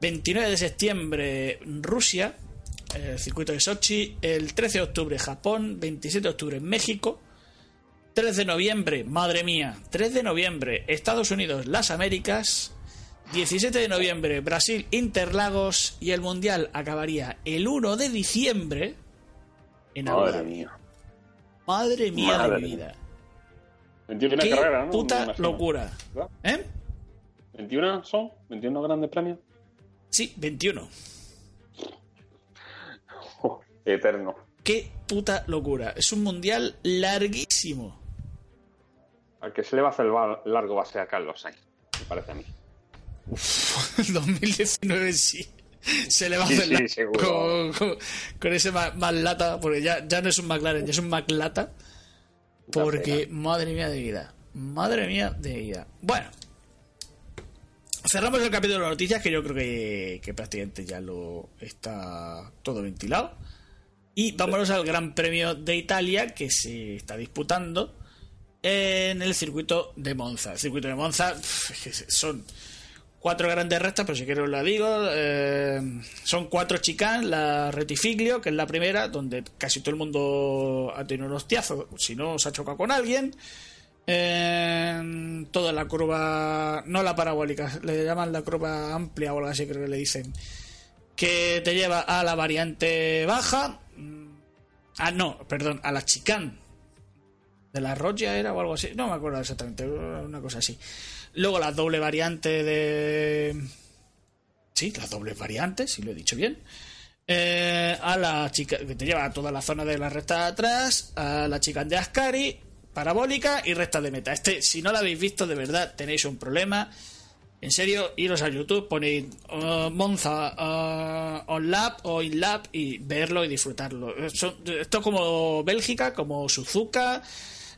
29 de septiembre Rusia, eh, el circuito de Sochi, el 13 de octubre Japón, 27 de octubre México, 3 de noviembre, madre mía, 3 de noviembre, Estados Unidos, las Américas, 17 de noviembre, Brasil, Interlagos y el Mundial acabaría el 1 de diciembre en
Madre mía.
Madre mía
Madre
de mi vida.
21
Qué
carreras, ¿no?
Puta locura. ¿Eh?
¿21 son? ¿21 grandes premios?
Sí, 21.
Eterno.
Qué puta locura. Es un mundial larguísimo.
Al que se le va a hacer largo va a ser a Carlos Sainz, me parece a mí.
2019 sí. Se le va a hacer
sí,
la-
seguro.
con, con- con ese ma- más lata, porque ya, ya no es un McLaren, ya es un McLata. Porque, madre mía de vida. Madre mía de vida. Bueno. Cerramos el capítulo de noticias, que yo creo que, que prácticamente ya lo está todo ventilado. Y vámonos al Gran Premio de Italia, que se está disputando en el circuito de Monza. El circuito de Monza son cuatro grandes rectas, pero si quiero os la digo. eh, son cuatro chicas, la Retifiglio, que es la primera, donde casi todo el mundo ha tenido un hostiazo, si no se ha chocado con alguien. Eh, toda la curva, no la parabólica, le llaman la curva amplia o algo así, creo que le dicen. Que te lleva a la variante baja. Ah, no, perdón, a la chicane de la Rogia era o algo así, no me acuerdo exactamente, una cosa así. Luego la doble variante de... Sí, las dobles variantes, si lo he dicho bien. Eh, a la chica que te lleva a toda la zona de la recta de atrás, a la chica de Ascari, parabólica y recta de meta. Este, si no la habéis visto, de verdad tenéis un problema. En serio, iros a YouTube, ponéis uh, Monza uh, on lap o in lap y verlo y disfrutarlo. Eh, son- esto es como Bélgica, como Suzuka,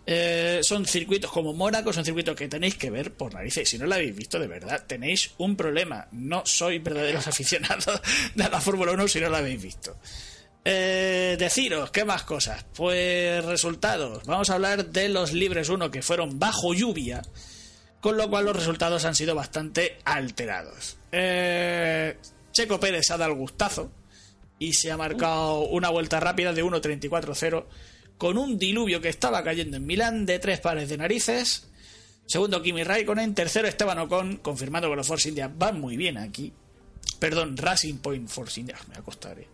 eh, son circuitos como Mónaco, son circuitos que tenéis que ver por narices. Si no lo habéis visto, de verdad, tenéis un problema. No sois verdaderos aficionados de la Fórmula 1 si no lo habéis visto. Eh, deciros, ¿qué más cosas? Pues resultados. Vamos a hablar de los libres 1 que fueron bajo lluvia, con lo cual los resultados han sido bastante alterados. Eh, Checo Pérez ha dado el gustazo y se ha marcado una vuelta rápida de 1.34.0 con un diluvio que estaba cayendo en Milán de tres pares de narices. Segundo, Kimi Raikkonen. Tercero, Esteban Ocon, confirmando que los Force India van muy bien aquí. Perdón, Racing Point Force India. Me va a costar, eh.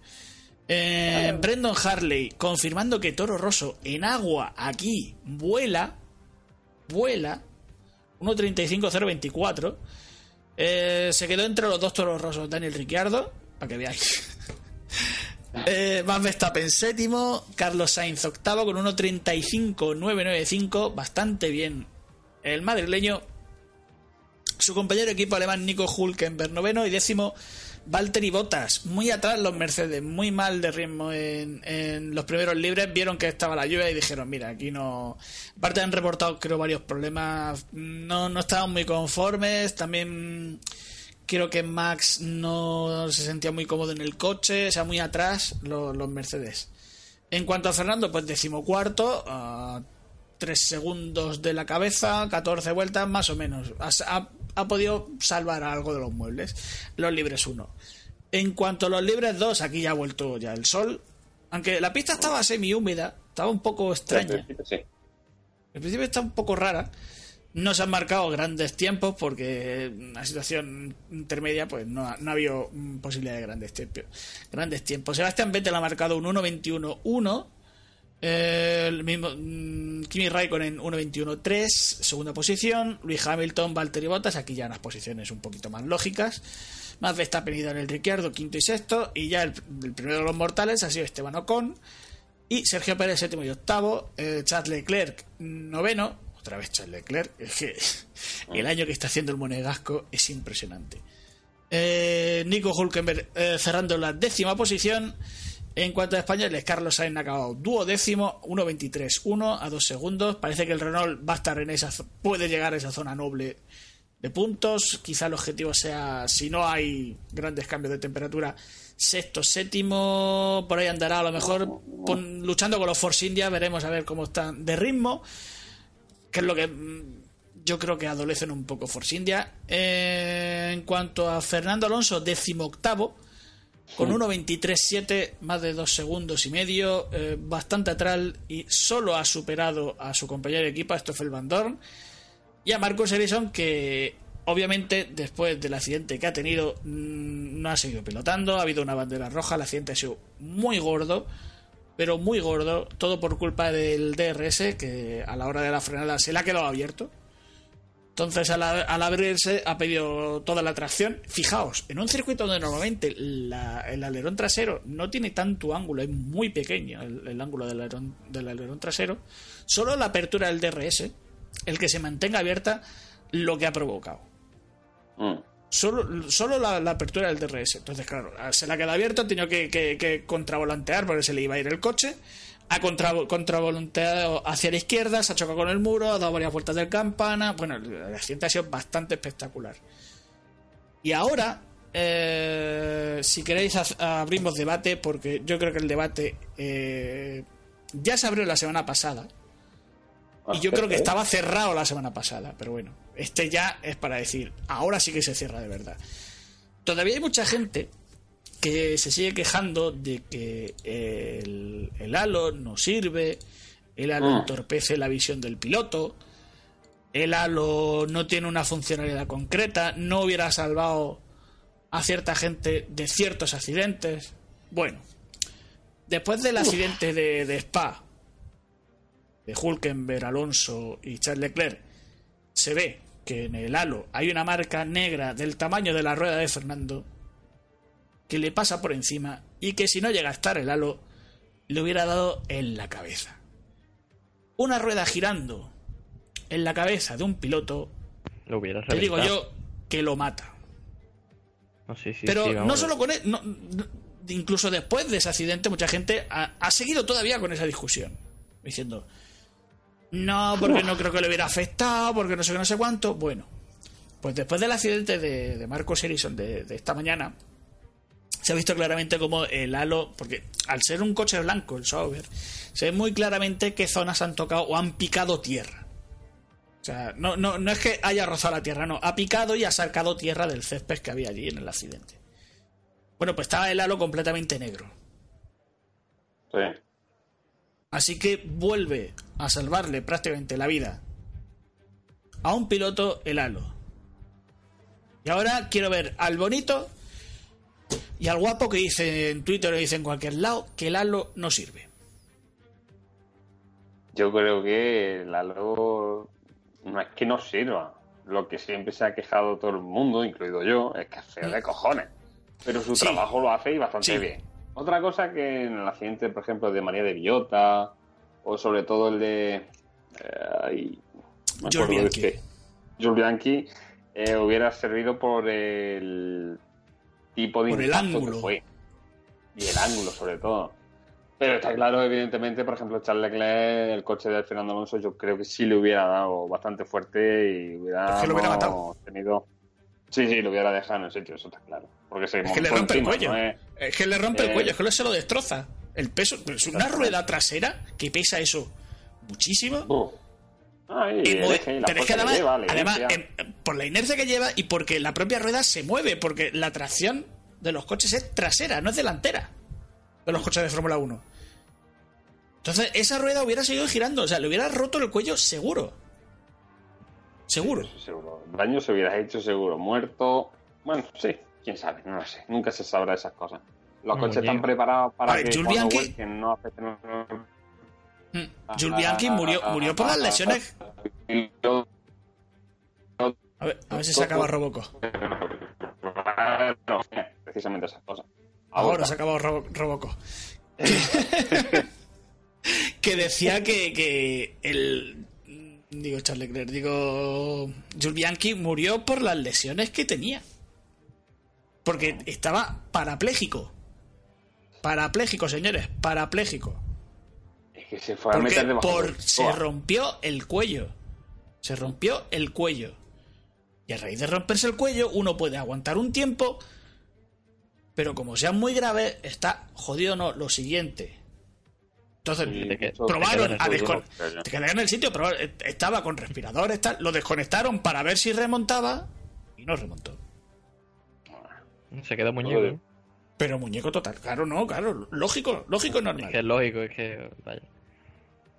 Eh, Brendan Harley confirmando que Toro Rosso en agua aquí vuela. Vuela. 1.35.024. Eh, se quedó entre los dos Toros Rosos Daniel Ricciardo. Para que veáis. Eh, Verstappen séptimo, Carlos Sainz octavo con 1.35.995, bastante bien el madrileño. Su compañero de equipo alemán Nico Hulkenberg noveno y décimo Valtteri Bottas. Muy atrás los Mercedes, muy mal de ritmo en, los primeros libres. Vieron que estaba la lluvia y dijeron, mira, aquí no... Aparte han reportado creo varios problemas, no, no estaban muy conformes, también creo que Max no se sentía muy cómodo en el coche, o sea, muy atrás los, Mercedes. En cuanto a Fernando, pues decimocuarto, a 3 segundos de la cabeza, 14 vueltas, más o menos. Ha, ha- podido salvar algo de los muebles. Los libres 1. En cuanto a los libres 2, aquí ya ha vuelto ya el sol. Aunque la pista estaba semi húmeda, estaba un poco extraña.
Sí.
En principio está un poco rara. No se han marcado grandes tiempos porque la situación intermedia pues no ha, no ha habido posibilidad de grandes tiempos. Grandes tiempos. Sebastián Vettel ha marcado un 1.21.1. El mismo mm, Kimi Raikkonen 1.21.3, segunda posición. Luis Hamilton, Valtteri Bottas, aquí ya unas posiciones un poquito más lógicas. Más Verstappen y Daniel Ricciardo, quinto y sexto. Y ya el, el primero de los mortales ha sido Esteban Ocon. Y Sergio Pérez, séptimo y octavo. Eh, Charles Leclerc, noveno. Otra vez Charles Leclerc. Es que el año que está haciendo el Monegasco es impresionante. Eh, Nico Hulkenberg eh, cerrando la décima posición. En cuanto a españoles, Carlos Sainz ha acabado duodécimo, 1.23.1 a 2 segundos. Parece que el Renault va a estar en esa, puede llegar a esa zona noble de puntos. Quizá el objetivo sea, si no hay grandes cambios de temperatura, sexto, séptimo, por ahí andará a lo mejor luchando con los Force India. Veremos a ver cómo están de ritmo, que es lo que mm, yo creo que adolecen un poco Force India. Eh, en cuanto a Fernando Alonso, décimo octavo. Con 1.23.7, más de dos segundos y medio, eh, bastante atrás y solo ha superado a su compañero de equipo, a Stoffel Van Dorn, y a Marcus Ericsson, que obviamente después del accidente que ha tenido mm, no ha seguido pilotando, ha habido una bandera roja, el accidente ha sido muy gordo, pero muy gordo, todo por culpa del DRS, que a la hora de la frenada se le ha quedado abierto. Entonces, al, al abrirse, ha pedido toda la tracción. Fijaos, en un circuito donde normalmente la- el alerón trasero no tiene tanto ángulo, es muy pequeño el, el ángulo del alerón, del alerón trasero, solo la apertura del DRS, el que se mantenga abierta, lo que ha provocado.
Mm.
Solo, solo la, la apertura del DRS. Entonces, claro, se la queda abierto, ha tenido que, que- que contravolantear porque se le iba a ir el coche. Ha contra, hacia la izquierda, se ha chocado con el muro, ha dado varias vueltas del campana. Bueno, el accidente ha sido bastante espectacular. Y ahora, eh, si queréis, abrimos debate, porque yo creo que el debate eh, ya se abrió la semana pasada. Y yo creo que estaba cerrado la semana pasada, pero bueno, este ya es para decir, ahora sí que se cierra de verdad. Todavía hay mucha gente que se sigue quejando de que el, el halo no sirve, el halo
Mm.
entorpece la visión del piloto, el halo no tiene una funcionalidad concreta, no hubiera salvado a cierta gente de ciertos accidentes. Bueno, después del accidente de, de Spa, de Hulkenberg, Alonso y Charles Leclerc, se ve que en el halo hay una marca negra del tamaño de la rueda de Fernando que le pasa por encima y que si no llega a estar el halo le hubiera dado en la cabeza. Una rueda girando en la cabeza de un piloto,
Lo hubiera
te digo yo que lo mata.
No, sí, sí,
Pero
sí,
no solo con él, no- no- incluso después de ese accidente, mucha gente ha, ha seguido todavía con esa discusión. Diciendo, no, porque no creo que le hubiera afectado, porque no sé qué, no sé cuánto. Bueno, pues después del accidente de, de Marcos Erison de, de esta mañana, se ha visto claramente como el halo, porque al ser un coche blanco, el Sauber, se ve muy claramente qué zonas han tocado o han picado tierra. O sea, no, no, no es que haya rozado la tierra, no, ha picado y ha sacado tierra del césped que había allí en el accidente. Bueno, pues estaba el halo completamente negro.
Sí.
Así que vuelve a salvarle prácticamente la vida a un piloto el halo. Y ahora quiero ver al bonito Y al guapo que dice en Twitter o dice en cualquier lado que el halo no sirve.
Yo creo que el halo no es que no sirva. Lo que siempre se ha quejado todo el mundo, incluido yo, es que es feo de cojones. Pero su
Sí.
trabajo lo hace y bastante
Sí.
bien. Otra cosa que en el accidente, por ejemplo, de María de Villota, o sobre todo el de. eh,
Bianchi.
este, Bianchi, eh, hubiera servido por el tipo de
Por el
que
ángulo.
fue. Y el ángulo, sobre todo. Pero está claro, evidentemente, por ejemplo, Charles Leclerc, el coche de Fernando Alonso, yo creo que sí le hubiera dado bastante fuerte y hubiera
Es que lo hubiera matado.
tenido. Sí, sí, lo hubiera dejado en el sitio, eso está claro. Porque se
Es que le rompe el cuello.
¿no es?
Es que le rompe el
Eh,
cuello, es que se lo destroza. El peso, es una rueda trasera que pesa eso muchísimo.
Ay,
Y mueve-
eje
pero es que además,
lleva,
además em, por la inercia que lleva y porque la propia rueda se mueve, porque la tracción de los coches es trasera, no es delantera. De los coches de Fórmula 1. Entonces, esa rueda hubiera seguido girando, o sea, le hubiera roto el cuello seguro. Seguro.
Daño se hubiera hecho seguro. Muerto. Bueno, sí, quién sabe, no lo sé. Nunca se sabrá esas cosas. Los coches están preparados para
Vale,
que cuando vuelquen no afecten.
Jules Bianchi murió, murió por las lesiones. A ver, a ver si se acaba Roboco.
No, precisamente esas cosas.
Ahora se ha acabado Ro- Roboco. que decía que, que el. Digo, Charles Leclerc, digo. Jules Bianchi murió por las lesiones que tenía. Porque estaba parapléjico. Parapléjico, señores, parapléjico.
Es que se fue a
Porque
meter debajo
por, se rompió el cuello. Se rompió el cuello. Y a raíz de romperse el cuello, uno puede aguantar un tiempo, pero como sea muy grave, está jodido no. Lo siguiente. Entonces, probaron a
quedas
descon-
seguro.
te en el sitio, pero estaba con respiradores, tal, lo desconectaron para ver si remontaba y no remontó.
Se quedó muñeco. ¿no?
Pero muñeco total, claro, no, claro, lógico, lógico
Es
normal.
que es lógico, es que. Vaya.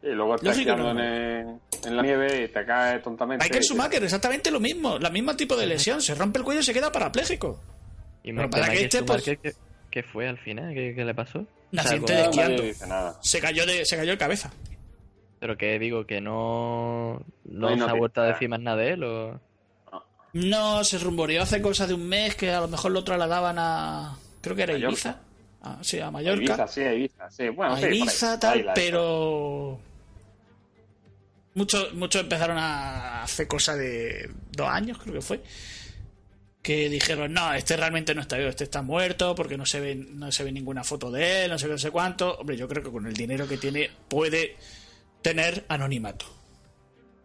Y luego estás quedando
no.
en, la nieve y te caes tontamente.
Michael Schumacher, exactamente lo mismo, la misma tipo de lesión, se rompe el cuello y se queda parapléjico.
Y
Pero para que este, pues-
¿qué, qué fue al final? ¿Qué, qué le pasó? Como-
de esquiando. Se cayó de, se cayó de cabeza.
Pero que digo, que no. No,
hay
se ha vuelto a decir más nada de él o.
No, se rumoreó hace cosa de un mes que a lo mejor lo trasladaban a. Creo que era
Mallorca.
Ibiza. Ah, sí, a Mallorca.
Ibiza, sí, a Ibiza, sí. Bueno,
a
sí, por ahí.
Ibiza, tal,
Ahí
pero. Muchos muchos empezaron a hacer cosa de dos años, creo que fue. Que dijeron, no, este realmente no está vivo, este está muerto, porque no se ve, no se ve ninguna foto de él, no sé qué, no sé cuánto. Hombre, yo creo que con el dinero que tiene puede tener anonimato.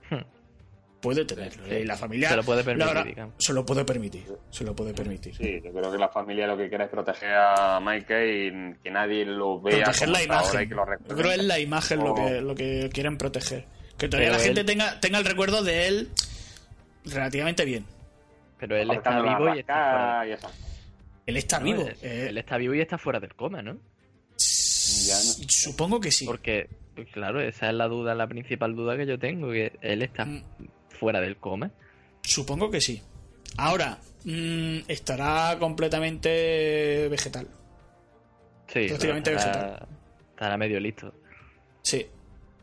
Hmm.
Puede tenerlo.
Sí.
Y la familia
Se lo puede permitir,
se lo puede permitir. Se lo puede permitir.
Sí, yo creo que la familia lo que quiere es proteger a Michael y que nadie lo vea
proteger la imagen. Yo creo que es la imagen lo, que, lo que quieren proteger. Que todavía
Pero
la gente
él-
tenga, tenga el recuerdo de él relativamente bien.
Pero él está vivo y está
y.
Él está
¿no?
vivo.
Él,
eh,
él está vivo y está fuera del coma, ¿no?
Ya no.
Supongo que sí.
Porque, pues, claro, esa es la duda, la principal duda que yo tengo, que él está
Mm.
fuera del coma.
Supongo que sí. Ahora, mm, estará completamente vegetal.
Sí,
Prácticamente vegetal.
estará medio listo.
Sí,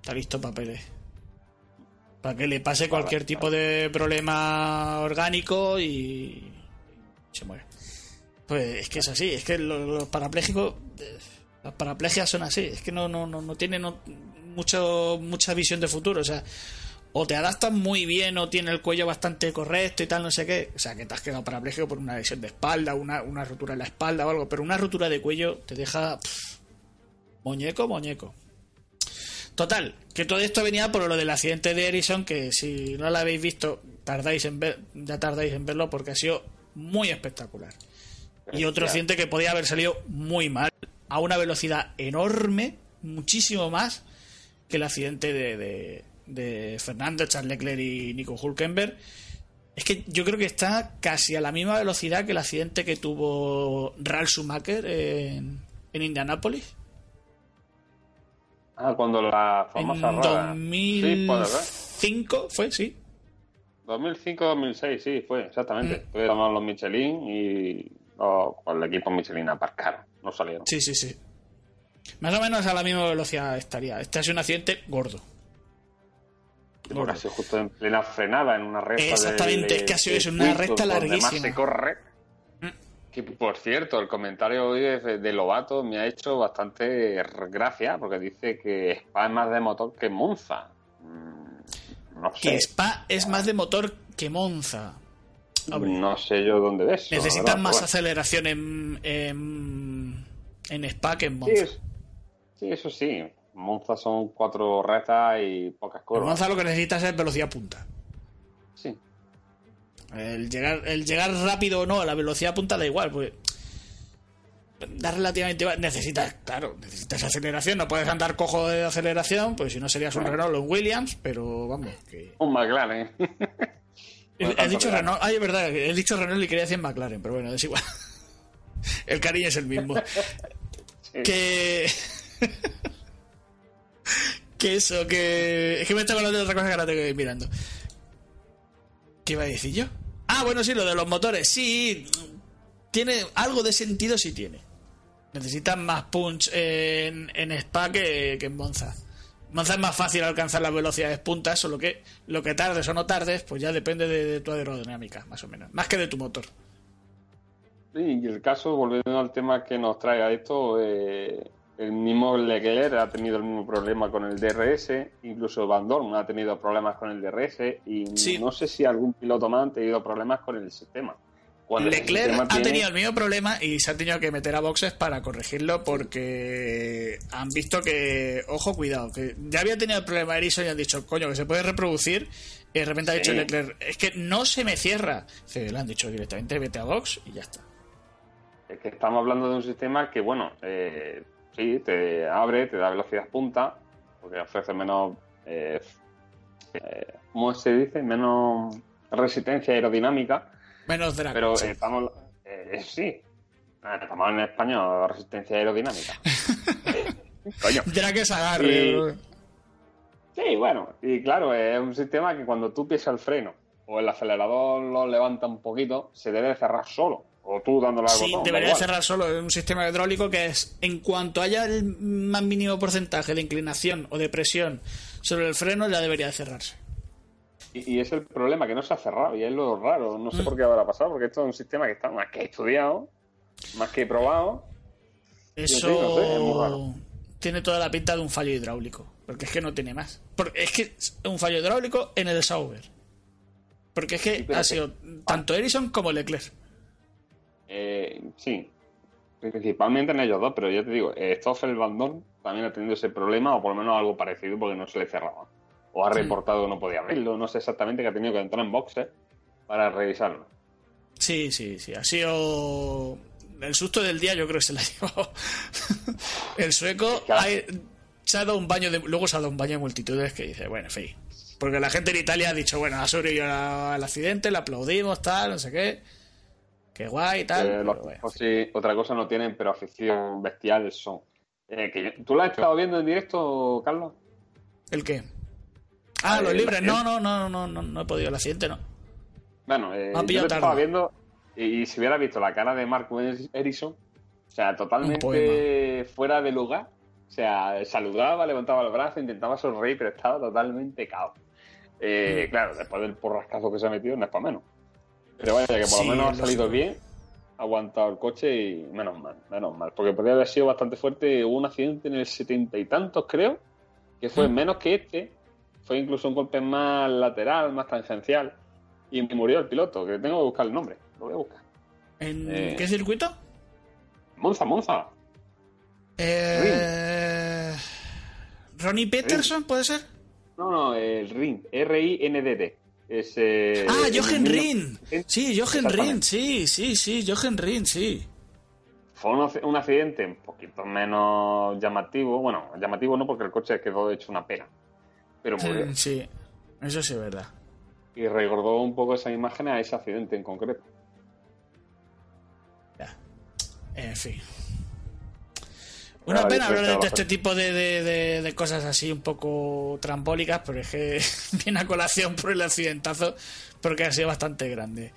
está listo papeles. Para que le pase cualquier tipo de problema orgánico y se muere. Pues es que es así, es que lo- los, parapléjicos, eh, las paraplegias son así, es que no, no, no, no tienen mucho, mucha visión de futuro, o sea, o te adaptas muy bien o tiene el cuello bastante correcto y tal, no sé qué, o sea, que te has quedado parapléjico por una lesión de espalda, una, una rotura en la espalda o algo, pero una rotura de cuello te deja muñeco, muñeco. Total, que todo esto venía por lo del accidente de Ericsson, que si no lo habéis visto, tardáis en ver, ya tardáis en verlo porque ha sido muy espectacular. Y otro accidente que podía haber salido muy mal, a una velocidad enorme, muchísimo más que el accidente de, de, de Fernando, Charles Leclerc y Nico Hulkenberg. Es que yo creo que está casi a la misma velocidad que el accidente que tuvo Ralf Schumacher en, en Indianápolis.
Ah, cuando la
En
famosa. Sí, ser.
2005 fue, sí.
2005-2006, sí, fue, exactamente.
Mm.
Fue tomar los Michelin y el equipo Michelin aparcaron, no salieron.
Sí, sí, sí. Más o menos a la misma velocidad estaría. Este ha sido un accidente gordo.
Porque ha sido justo en plena frenada, en una recta.
Exactamente, es que ha sido eso, una recta
donde más
larguísima.
se corre. Que, por cierto, el comentario hoy de, de Lobato me ha hecho bastante gracia, porque dice que Spa es más de motor que Monza. Mm, No sé.
Que Spa es más de motor que Monza. Hombre,
No sé yo dónde ves.
necesitan más aceleración en, en, en Spa que en. Monza.
Sí, es- sí, eso sí. Monza son cuatro rectas y pocas
En
curvas.
Monza lo que necesitas es velocidad punta. El llegar, el llegar rápido o no a la velocidad punta da igual, pues da relativamente igual. Necesitas, claro, necesitas aceleración, no puedes andar cojo de aceleración, pues si no serías un Renault o un Williams, pero vamos, que...
Un McLaren.
He, dicho Renault, ay, es verdad, he dicho Renault y quería decir McLaren, pero bueno, es igual. El cariño es el mismo.
Sí.
Que... que eso, que... Es que me estoy hablando de otra cosa que ahora tengo que ir mirando. ¿Qué iba a decir yo? Ah, bueno, sí, lo de los motores. Sí, tiene algo de sentido, sí tiene. Necesitan más punch en, en Spa que, que en Monza. Monza es más fácil alcanzar las velocidades puntas, solo que lo que tardes o no tardes, pues ya depende de, tu aerodinámica, más o menos. Más que de tu motor.
Sí, y el caso, volviendo al tema que nos trae a esto, eh, el mismo Leclerc ha tenido el mismo problema con el DRS, incluso Van Dorn ha tenido problemas con el DRS y
Sí.
no sé si algún piloto más ha tenido problemas con el sistema. Cuando
Leclerc ha
tiene-
tenido el mismo problema y se ha tenido que meter a boxes para corregirlo porque han visto que, ojo, cuidado, que ya había tenido el problema Ericsson y han dicho, coño, que se puede reproducir y de repente ha dicho
Sí.
Leclerc, es que no se me cierra. Dice, le han dicho directamente, vete a box y ya está.
Es que estamos hablando de un sistema que, bueno, eh, sí, te abre, te da velocidad punta, porque ofrece menos, eh, eh, ¿cómo se dice? Menos resistencia aerodinámica,
Menos drag.
pero
sí.
eh, estamos, eh, sí, Ah, estamos en español, resistencia aerodinámica. Coño.
Drag es agarre.
Y-. Sí, bueno, y claro, es un sistema que cuando tú pisas el freno o el acelerador lo levanta un poquito, se debe de cerrar solo. O tú dándole al
Sí,
botón.
debería cerrar solo es un sistema hidráulico que es en cuanto haya el más mínimo porcentaje de inclinación o de presión sobre el freno ya debería de cerrarse.
Y, y es el problema, que no se ha cerrado, y es lo raro. No
Mm.
sé por qué habrá pasado, porque esto es un sistema que está más que estudiado, más que probado.
Eso
Sí, no sé, es muy raro.
tiene toda la pinta de un fallo hidráulico. Porque es que no tiene más. Porque es que es un fallo hidráulico en el Sauber. Porque es que
Sí,
ha
que-
sido tanto Ericsson como Leclerc.
Eh, sí, principalmente en ellos dos, pero yo te digo, eh, Stoffel Van Dorn también ha tenido ese problema, o por lo menos algo parecido, porque no se le cerraba. O ha reportado que no podía abrirlo, no sé exactamente, que ha tenido que entrar en boxes para revisarlo.
Sí, sí, sí. Ha sido el susto del día, yo creo que se la ha llevado. el sueco
Claro.
ha- se ha dado un baño de, luego se ha dado un baño de multitudes que dice, bueno, en fin. Porque la gente en Italia ha dicho, bueno, ha sobrevivido al accidente, le aplaudimos, tal, no sé qué. Qué guay, tal.
Eh, los
bueno.
sí, otra cosa no tienen, pero afición bestial son. Eh, que yo- ¿Tú la has estado viendo en directo, Carlos?
¿El qué? Ah,
Ah,
los
el
libres. No, no, no, no, no, no he podido. El accidente no.
Bueno, eh, yo lo estaba viendo y, y si hubiera visto la cara de Marco Ericsson, o sea, totalmente fuera de lugar. O sea, saludaba, levantaba el brazo, intentaba sonreír, pero estaba totalmente cao. Eh,
Mm.
Claro, después del porrascazo que se ha metido, no es para menos. Pero vaya, que por
Sí,
lo menos ha salido bien, ha aguantado el coche y menos mal, menos mal. Porque podría haber sido bastante fuerte. Hubo un accidente en el setenta y tantos, creo, que fue
Mm.
menos que este. Fue incluso un golpe más lateral, más tangencial. Y murió el piloto, que tengo que buscar el nombre. Lo voy a buscar.
¿En
Eh.
qué circuito?
Monza, Monza.
Eh... Ronnie Peterson, ¿puede ser?
No, no, el RIN. R-I-N-D-D. Es, eh,
ah, Jochen Rin. Sí, Jochen. Rin, sí, sí, sí, Jochen Rin, sí.
Fue un, un accidente un poquito menos llamativo. Bueno, llamativo no, porque el coche quedó hecho una pena. Pero murió.
Mm, Sí, eso sí es verdad.
Y recordó un poco esa imagen a ese accidente en concreto.
Ya. En fin. Una pena
dice
hablar de este tipo de, de- de- de cosas así un poco trambólicas, pero es que viene a colación por el accidentazo, porque ha sido bastante grande.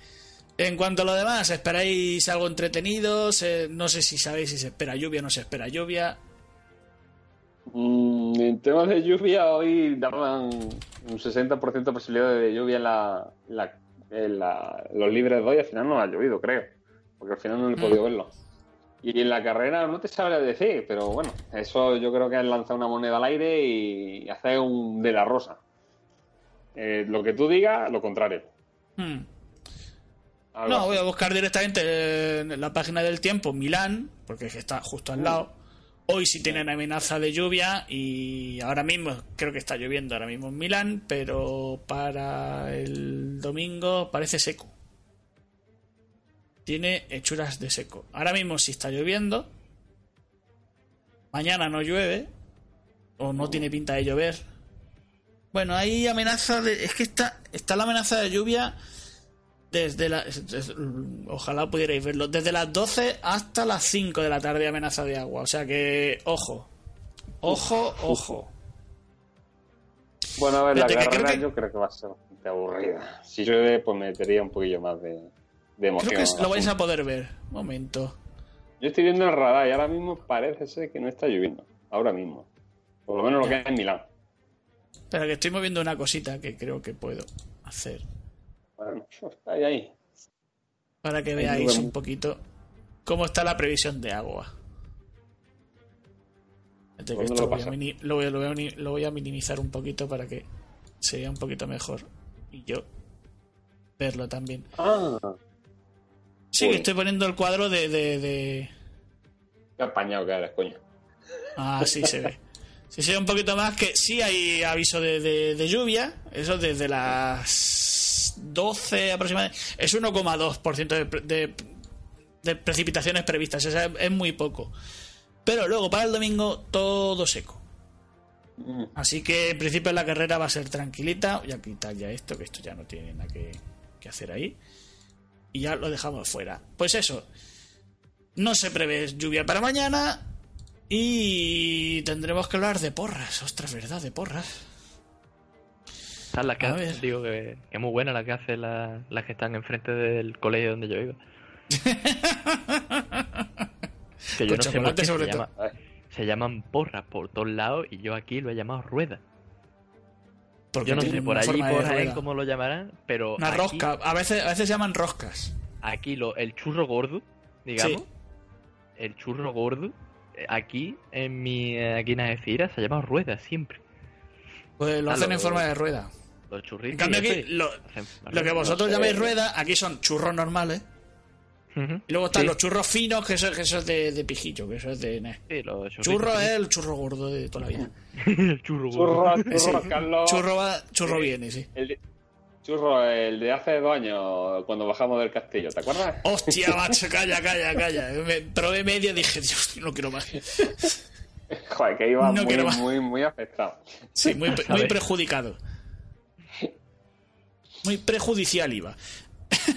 En cuanto a lo demás, ¿esperáis algo entretenido? Se- no sé si sabéis si se espera lluvia o no se espera lluvia.
Mm, en temas de lluvia, hoy daban un 60% de posibilidad de lluvia en, la, en la- en la- los libres de hoy. Al final no ha llovido, creo. Porque al final no he
Mm.
podido verlo. Y en la carrera no te sabría decir, pero bueno, eso yo creo que es lanzar una moneda al aire y hacer un de la rosa. Eh, lo que tú digas, lo contrario.
Hmm. No, voy a buscar directamente en la página del tiempo Milán, porque es que está justo al lado. Hoy sí tienen amenaza de lluvia y ahora mismo creo que está lloviendo ahora mismo en Milán, pero para el domingo parece seco. Tiene hechuras de seco. Ahora mismo sí está lloviendo. Mañana no llueve. O no tiene pinta de llover. Bueno, hay amenaza de... Es que está, está la amenaza de lluvia desde la... des- Ojalá pudierais verlo. Desde las 12 hasta las 5 de la tarde amenaza de agua. O sea que... Ojo. Ojo, ojo.
Bueno, a ver, la carrera
que-
yo creo que va a ser bastante aburrida. Si llueve, pues metería un poquillo más de, de emoción.
Creo que lo vais a poder ver. Momento.
Yo estoy viendo el radar y ahora mismo parece ser que no está lloviendo. Ahora mismo. Por lo menos lo que hay en Milán.
Espera, que estoy moviendo una cosita que creo que puedo hacer.
Bueno, ahí, ahí.
Para que
Ahí
veáis un poquito cómo está la previsión de agua.
Lo
voy a minimizar un poquito para que se vea un poquito mejor. Y yo verlo también.
Ah,
Sí, que estoy poniendo el cuadro de... de, de-
qué apañado que eres, coño.
Ah, sí se ve. Sí se ve un poquito más que sí hay aviso de, de- de lluvia. Eso desde las 12 aproximadamente. Es 1,2% de, de, de precipitaciones previstas. O sea, es muy poco. Pero luego para el domingo todo seco.
Mm.
Así que en principio la carrera va a ser tranquilita. Voy a quitar ya esto, que esto ya no tiene nada que, que hacer ahí. Y ya lo dejamos fuera. Pues eso. No se prevé lluvia para mañana. Y tendremos que hablar de porras. Ostras, ¿verdad? De porras.
¿Sabes las que hace? Digo que, que es muy buena la que hace la- las que están enfrente del colegio donde yo iba. que yo
Con
no sé por qué se,
todo.
llama- se llaman porras por todos lados y yo aquí lo he llamado rueda.
Porque
Yo no sé por allí por ahí cómo lo llamarán, pero
Una
aquí,
rosca. A veces, a veces se llaman roscas.
aquí lo, el churro gordo, digamos,
Sí.
el churro gordo, eh, aquí en mi aquí en Algeciras se llama rueda siempre.
Pues lo
Ah,
hacen
lo-
en forma de rueda.
Los churritos.
En cambio aquí, lo,
hacen-
lo que vosotros llamáis rueda, aquí son churros normales. Y luego están
Sí,
los churros finos, que eso, que eso es de, de pijillo, que eso es de...
sí, los
Churro es el churro gordo de toda la vida.
el churro gordo.
Churro, churro, Carlos.
Churro va, churro
Sí.
viene, sí.
El de- churro, el de hace dos años, cuando bajamos del castillo, ¿te acuerdas?
Hostia, macho, calla, calla, calla. Me probé medio y dije, Dios, no quiero más.
Joder, que iba
No
muy,
más.
muy, muy afectado.
Sí, muy, muy
¿Sabes?
perjudicado. Muy prejudicial iba.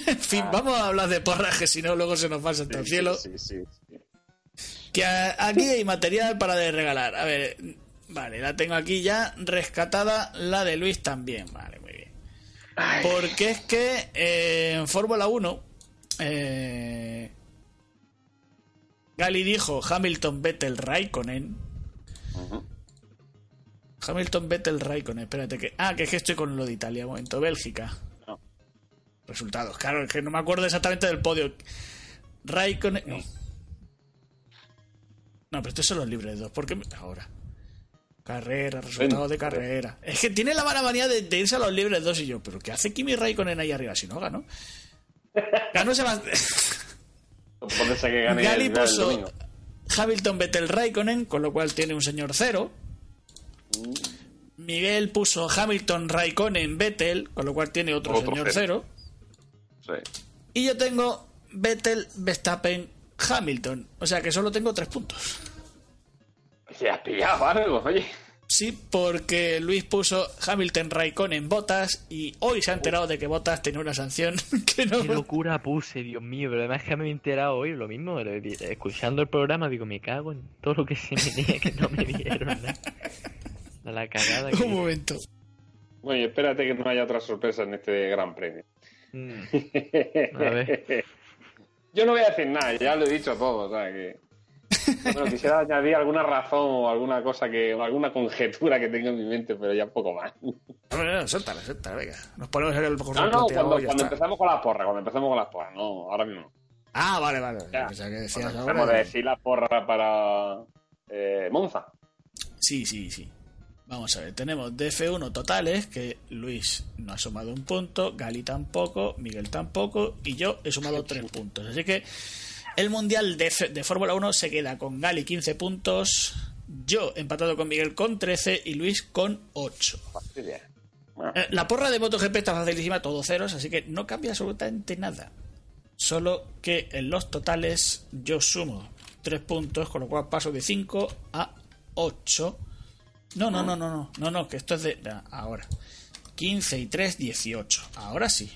En fin,
Ah.
vamos a hablar de porras, que si no, luego se nos pasa hasta el cielo.
Sí, sí.
Que aquí hay material para de regalar. A ver, vale, la tengo aquí ya rescatada. La de Luis también. Vale, muy bien. Porque es que eh, en Fórmula 1, eh, Gali dijo Hamilton, Vettel, Raikkonen. Hamilton, Vettel, Raikkonen. Espérate que. Ah, que es que estoy con lo de Italia. Un momento, Bélgica. Resultados. Claro, es que no me acuerdo exactamente del podio. Raikkonen. No. No, pero estos son los libres de dos. ¿Por qué? Ahora. Carrera, resultados de carrera. Es que tiene la mala manía de, de irse a los libres dos y yo. ¿Pero qué hace Kimi Raikkonen ahí arriba si no ganó? Ganó Sebastián.
Gane
Gali puso. Hamilton Vettel Raikkonen, con lo cual tiene un señor cero. Miguel puso Hamilton Raikkonen Vettel, con lo cual tiene otro,
Otro
señor cero.
cero. Sí.
Y yo tengo Vettel, Verstappen, Hamilton. O sea que solo tengo tres puntos.
Se has pillado algo, oye.
Sí, porque Luis puso Hamilton Raikkonen Botas y hoy se ha enterado de que Botas tenía una sanción que no.
Qué locura puse, Dios mío, pero además que me he enterado hoy lo mismo, escuchando el programa, digo, me cago en todo lo que se me diga que no me dieron nada. La cagada que
Un momento.
Bueno, y espérate que no haya otra sorpresa en este gran premio.
Mm, A ver.
Yo no voy a decir nada, ya lo he dicho todo, o sea que. Bueno, quisiera añadir alguna razón o alguna cosa que, o alguna conjetura que tenga en mi mente, pero ya poco más.
No, no, no, suéltala, suéltala, venga. Nos ponemos en el
No,
correo
no,
plateado
cuando,
está.
empezamos con las porras, cuando empezamos con las porras, no, ahora mismo. no.
Ah, vale, vale.
Ya.
Que decías ahora.
decir la porra para eh, Monza.
Sí, sí, sí. Vamos a ver, tenemos DF1 totales, que Luis no ha sumado un punto, Gali tampoco, Miguel tampoco, y yo he sumado tres puntos. Así que el Mundial de, F- de Fórmula 1 se queda con Gali 15 puntos, yo empatado con Miguel con 13 y Luis con 8.
Fastidia. Bueno,
Eh, La porra de MotoGP está facilísima, todos ceros, así que no cambia absolutamente nada. Solo que en los totales yo sumo 3 puntos, con lo cual paso de 5 a 8. No, no, no, no, no, no, no, que esto es de ah, ahora. 15 y 3, 18. Ahora sí.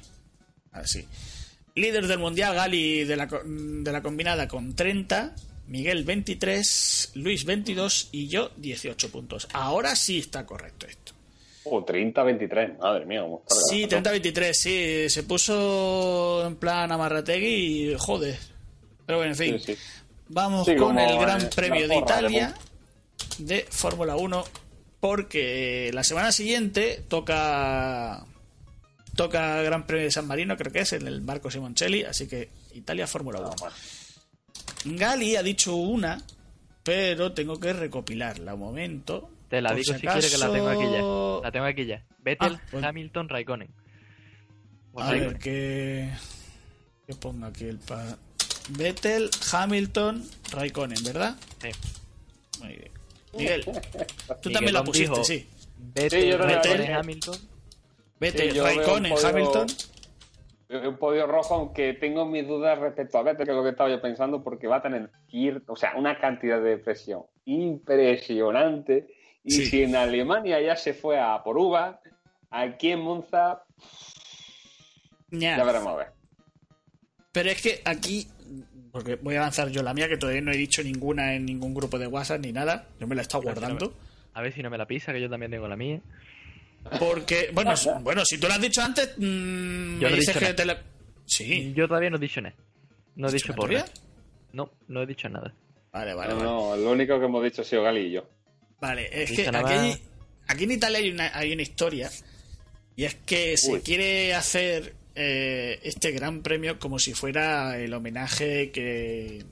Así. Líder del mundial, Gali de la, co- de la combinada con 30, Miguel 23, Luis 22 y yo 18 puntos. Ahora sí está correcto esto.
oh, 30-23, madre mía, cómo está
Sí,
el
30-23, sí. Se puso en plan Amarrategui y joder. Pero bueno, en fin.
Sí, sí.
Vamos
Sí,
con el Gran Premio de Italia de Fórmula 1 porque la semana siguiente toca toca Gran Premio de San Marino, creo que es, en el Marco Simoncelli, así que Italia Fórmula 1.
bueno.
Gali ha dicho una, pero tengo que recopilarla un momento.
Te la digo si quieres que la tengo aquí
acaso-
ya. La tengo aquí ya. Vettel,
Ah, pues-
Hamilton, Raikkonen. O
A ver, que. Que ponga aquí el pa. Vettel, Hamilton, Raikkonen, ¿verdad?
Sí.
Muy bien. Miguel, tú
Miguel
también la pusiste,
dijo,
sí.
Vettel,
Sí, yo.
Hamilton.
Vettel,
Sí,
Raikkonen, Hamilton.
Un podio rojo, aunque tengo mis dudas respecto a Vettel, que es lo que estaba yo pensando, porque va a tener cierto, o sea, una cantidad de presión impresionante. Y
Sí.
si en Alemania ya se fue a por uva, aquí en Monza
Ya.
ya veremos a ver.
Pero es que aquí. Porque voy a avanzar yo la mía, que todavía no he dicho ninguna en ningún grupo de WhatsApp ni nada. Yo me la he estado
Pero si no
guardando.
A ver si no me la pisa, que yo también tengo la mía.
Porque, bueno, bueno, si tú lo has dicho antes, mm,
Yo
me
no he
dices
dicho
que
nada.
te la. Sí.
Yo todavía no he dicho nada. No he
¿Has
dicho porra.
todavía?
No, no he dicho nada.
Vale, vale,
No,
vale.
no, lo único que hemos dicho ha sido Gali y yo.
Vale, es que aquí, aquí en Italia hay una, hay una historia y es que se
Uy.
quiere hacer eh, este gran premio como si fuera el homenaje que,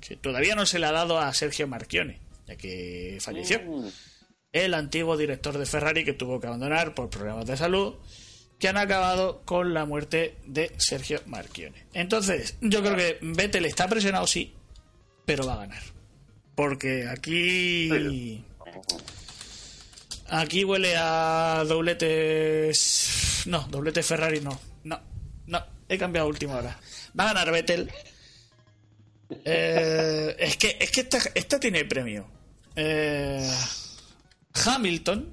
que todavía no se le ha dado a Sergio Marchione, ya que falleció.
Mm.
El antiguo director de Ferrari que tuvo que abandonar por problemas de salud que han acabado con la muerte de Sergio Marchione. Entonces, yo creo que Vettel está presionado, sí, pero va a ganar. Porque aquí... Aquí huele a dobletes... No, doblete Ferrari no. No, no, he cambiado a última hora. Va a ganar Vettel. Eh, es que, es que esta, esta tiene premio. Eh, Hamilton.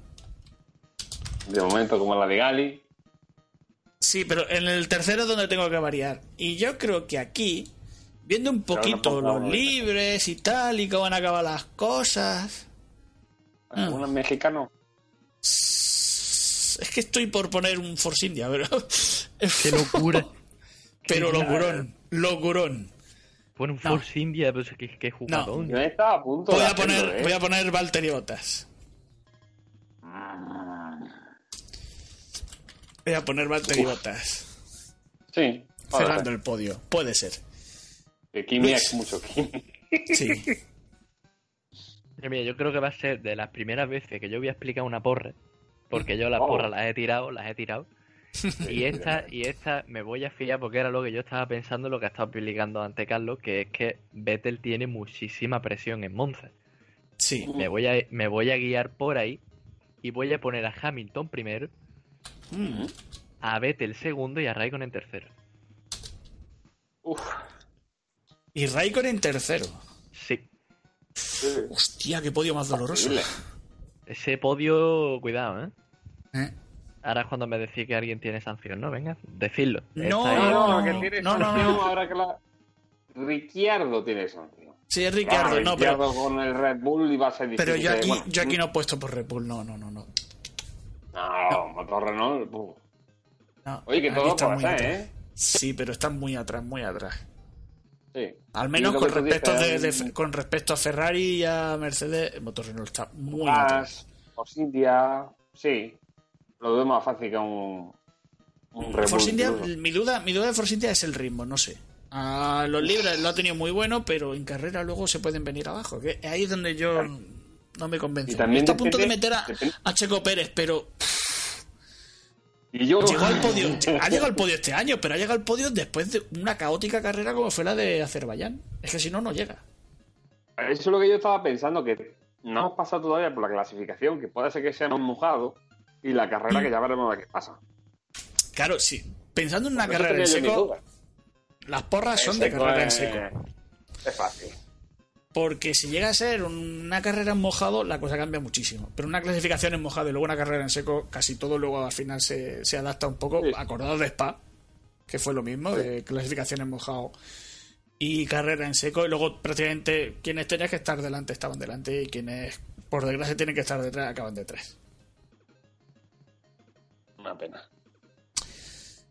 De momento, como la de Gali.
Sí, pero en el tercero es donde tengo que variar. Y yo creo que aquí, viendo un poquito los libres y tal, y cómo van a acabar las cosas. Ah.
Un mexicano.
Es que estoy por poner un Force India, pero.
¡Qué locura!
pero locurón, locurón.
Pon un
No.
Force India, pero qué, qué jugadón.
Yo estaba a punto
Voy
de
a
hacerlo,
poner,
¿eh?
voy a poner Valtteri Bottas. Voy a poner Valtteri Bottas.
Sí.
Cerrando el podio. Puede ser.
Que Kimi es mucho Kimi.
Sí.
Mira, yo creo que va a ser de las primeras veces que yo voy a explicar una porra. Porque yo las
Oh.
porras las he tirado, las he tirado. Y esta, y esta me voy a fiar porque era lo que yo estaba pensando, lo que ha estado explicando ante Carlos, que es que Vettel tiene muchísima presión en Monza.
Sí.
Me voy a, me voy a guiar por ahí y voy a poner a Hamilton primero,
Mm.
a Vettel segundo y a Raikkonen tercero.
Uf.
Y Raikkonen tercero.
Sí,
Hostia, qué podio más doloroso.
Horrible.
Ese podio, cuidado, ¿eh?
¿Eh?
Ahora es cuando me decís que alguien tiene sanción, ¿no? Venga, decidlo.
No,
No, no,
no,
que tiene
no, no,
sanción
no.
ahora que la... Ricciardo tiene sanción.
Sí, es Ricardo,
Claro,
no, pero,
Ricciardo con el Red Bull iba a ser difícil.
pero yo aquí,
bueno,
yo aquí no he puesto por Red Bull, no, no, no, no.
No, motor Renault.
No, No,
Oye, que todo
atrás.
¿eh?
Sí, pero están muy atrás, muy atrás.
Sí.
Al menos con respecto, de,
dices,
de- con respecto a Ferrari y a Mercedes, el motor Renault está muy atrás.
Force India, sí. Lo veo más fácil que un, un
Force India, mi duda, mi duda de Force India es el ritmo, no sé. A los libres lo ha tenido muy bueno, pero en carrera luego se pueden venir abajo. Que ahí es donde yo no me convenzo. Está a punto de meter a, a Checo Pérez, pero
Y yo...
llegó al podio, ha llegado al podio este año, pero ha llegado al podio después de una caótica carrera como fue la de Azerbaiyán. Es que si no, no llega.
Eso es lo que yo estaba pensando, que no hemos pasado todavía por la clasificación, que puede ser que seamos mojados, y la carrera que ya veremos de qué pasa.
Claro, sí. Pensando en una carrera en seco, las porras son de carrera en seco.
Es fácil.
Porque si llega a ser una carrera en mojado, la cosa cambia muchísimo. Pero una clasificación en mojado y luego una carrera en seco, casi todo luego al final se, se adapta un poco.
Sí.
Acordado de Spa, que fue lo mismo, de clasificación en mojado y carrera en seco. Y luego prácticamente quienes tenían que estar delante estaban delante y quienes, por desgracia, tienen que estar detrás acaban detrás.
Una pena.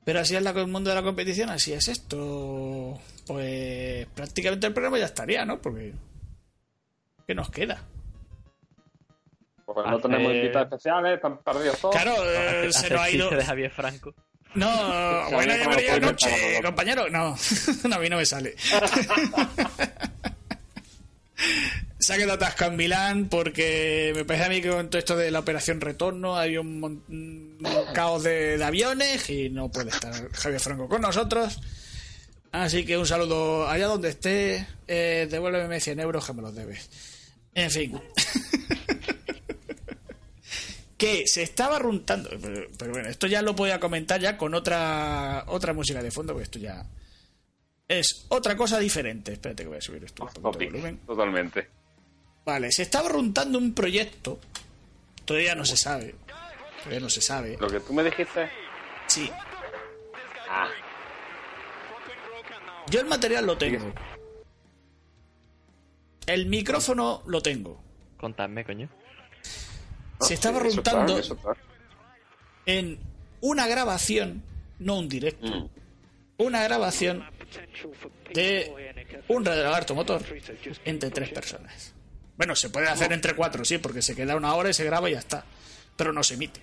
Pero así es la, el mundo de la competición, así es esto. Pues prácticamente el programa ya estaría, ¿no? Porque. ¿Qué nos queda?
Pues no tenemos invitados especiales, están perdidos todos.
Claro, eh,
Hace
se nos ha ido.
de Javier Franco.
No, buena
no
llamaría noche, compañero. No, no, a mí no me sale. Se ha quedado atascado en Milán porque me parece a mí que con todo esto de la operación retorno hay un, mon- un caos de, de aviones y no puede estar Javier Franco con nosotros. Así que un saludo allá donde esté. Eh, devuélveme 100 euros que me los debes. En fin. que se estaba runtando. Pero, pero bueno, esto ya lo voy a comentar ya con otra otra música de fondo, porque esto ya es otra cosa diferente. Espérate que voy a subir esto un poquito de volumen.
Totalmente.
Vale, se estaba runtando un proyecto. Todavía no se sabe. Todavía no se sabe.
Lo que tú me dijiste.
Sí.
Ah,
Yo el material lo tengo. El micrófono lo tengo.
Contadme, coño.
Se estaba
sí, eso
runtando. en una grabación, no un directo,
Mm.
una grabación de un radio lagarto motor entre tres personas. Bueno, se puede hacer entre cuatro, sí, porque se queda una hora y se graba y ya está. Pero no se emite.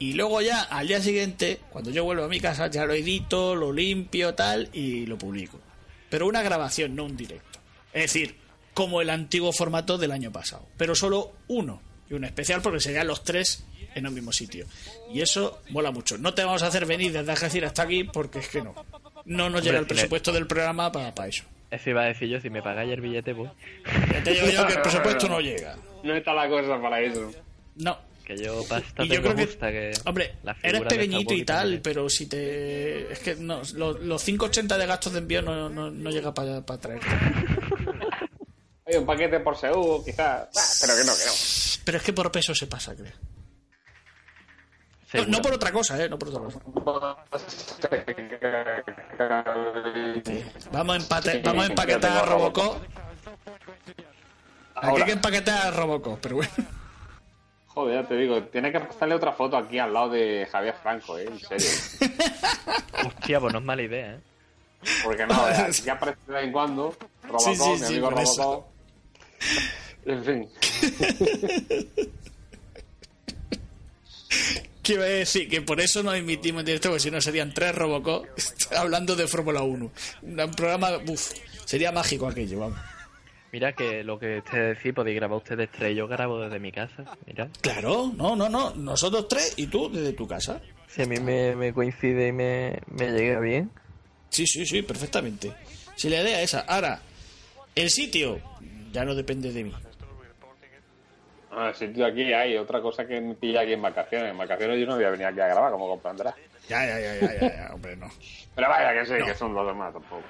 Y luego ya, al día siguiente, cuando yo vuelvo a mi casa, ya lo edito, lo limpio, tal, y lo publico. Pero una grabación, no un directo. Es decir, como el antiguo formato del año pasado. Pero solo uno. Y un especial porque serían los tres en el mismo sitio. Y eso mola mucho. No te vamos a hacer venir desde Algeciras hasta aquí porque es que no. No nos llega el presupuesto del programa para eso.
Eso iba a decir yo, si me pagáis el billete, pues.
Ya te digo yo que el presupuesto no llega.
No está la cosa para eso.
No.
Que yo pasta
Y yo creo que, hombre, eres pequeñito y tal, pero si te... Es que no, los, los 5,80 de gastos de envío no, no, no llega para traer.
Hay un paquete por seguro, quizás. Ah, pero que no, que no.
Pero es que por peso se pasa, creo. No,
Seguro.
no por otra cosa, ¿eh? No por otra cosa. Vamos a, empate- vamos a empaquetar a Robocop. Aquí hay que empaquetar a Robocop, pero bueno.
Joder, ya te digo, tiene que pasarle otra foto aquí al lado de Javier Franco, ¿eh? En serio.
Hostia, pues no es mala idea, ¿eh?
Porque no, ya, ya aparece de vez en cuando. Robocop,
Sí, sí,
mi
sí,
amigo
eso.
Robocop. En fin.
¿Qué iba a decir? Que por eso no emitimos en directo, porque si no serían tres Robocop hablando de Fórmula 1. Un programa, uff, sería mágico aquello, vamos.
Mira que lo que ustedes decís, podéis grabar ustedes tres, yo grabo desde mi casa. Mira,
Claro, no, no, no. Nosotros tres y tú desde tu casa.
si a mí me, me coincide y me, me llega bien.
Sí, sí, sí, perfectamente. Si la idea es esa. Ahora, el sitio ya no depende de mí.
Ah, si tú aquí hay otra cosa que me pilla aquí en vacaciones. En vacaciones yo no voy a venir aquí a grabar, como comprenderás.
Ya, ya, ya, ya, ya, ya, hombre, no.
Pero vaya que sí,
No.
que son los demás tampoco.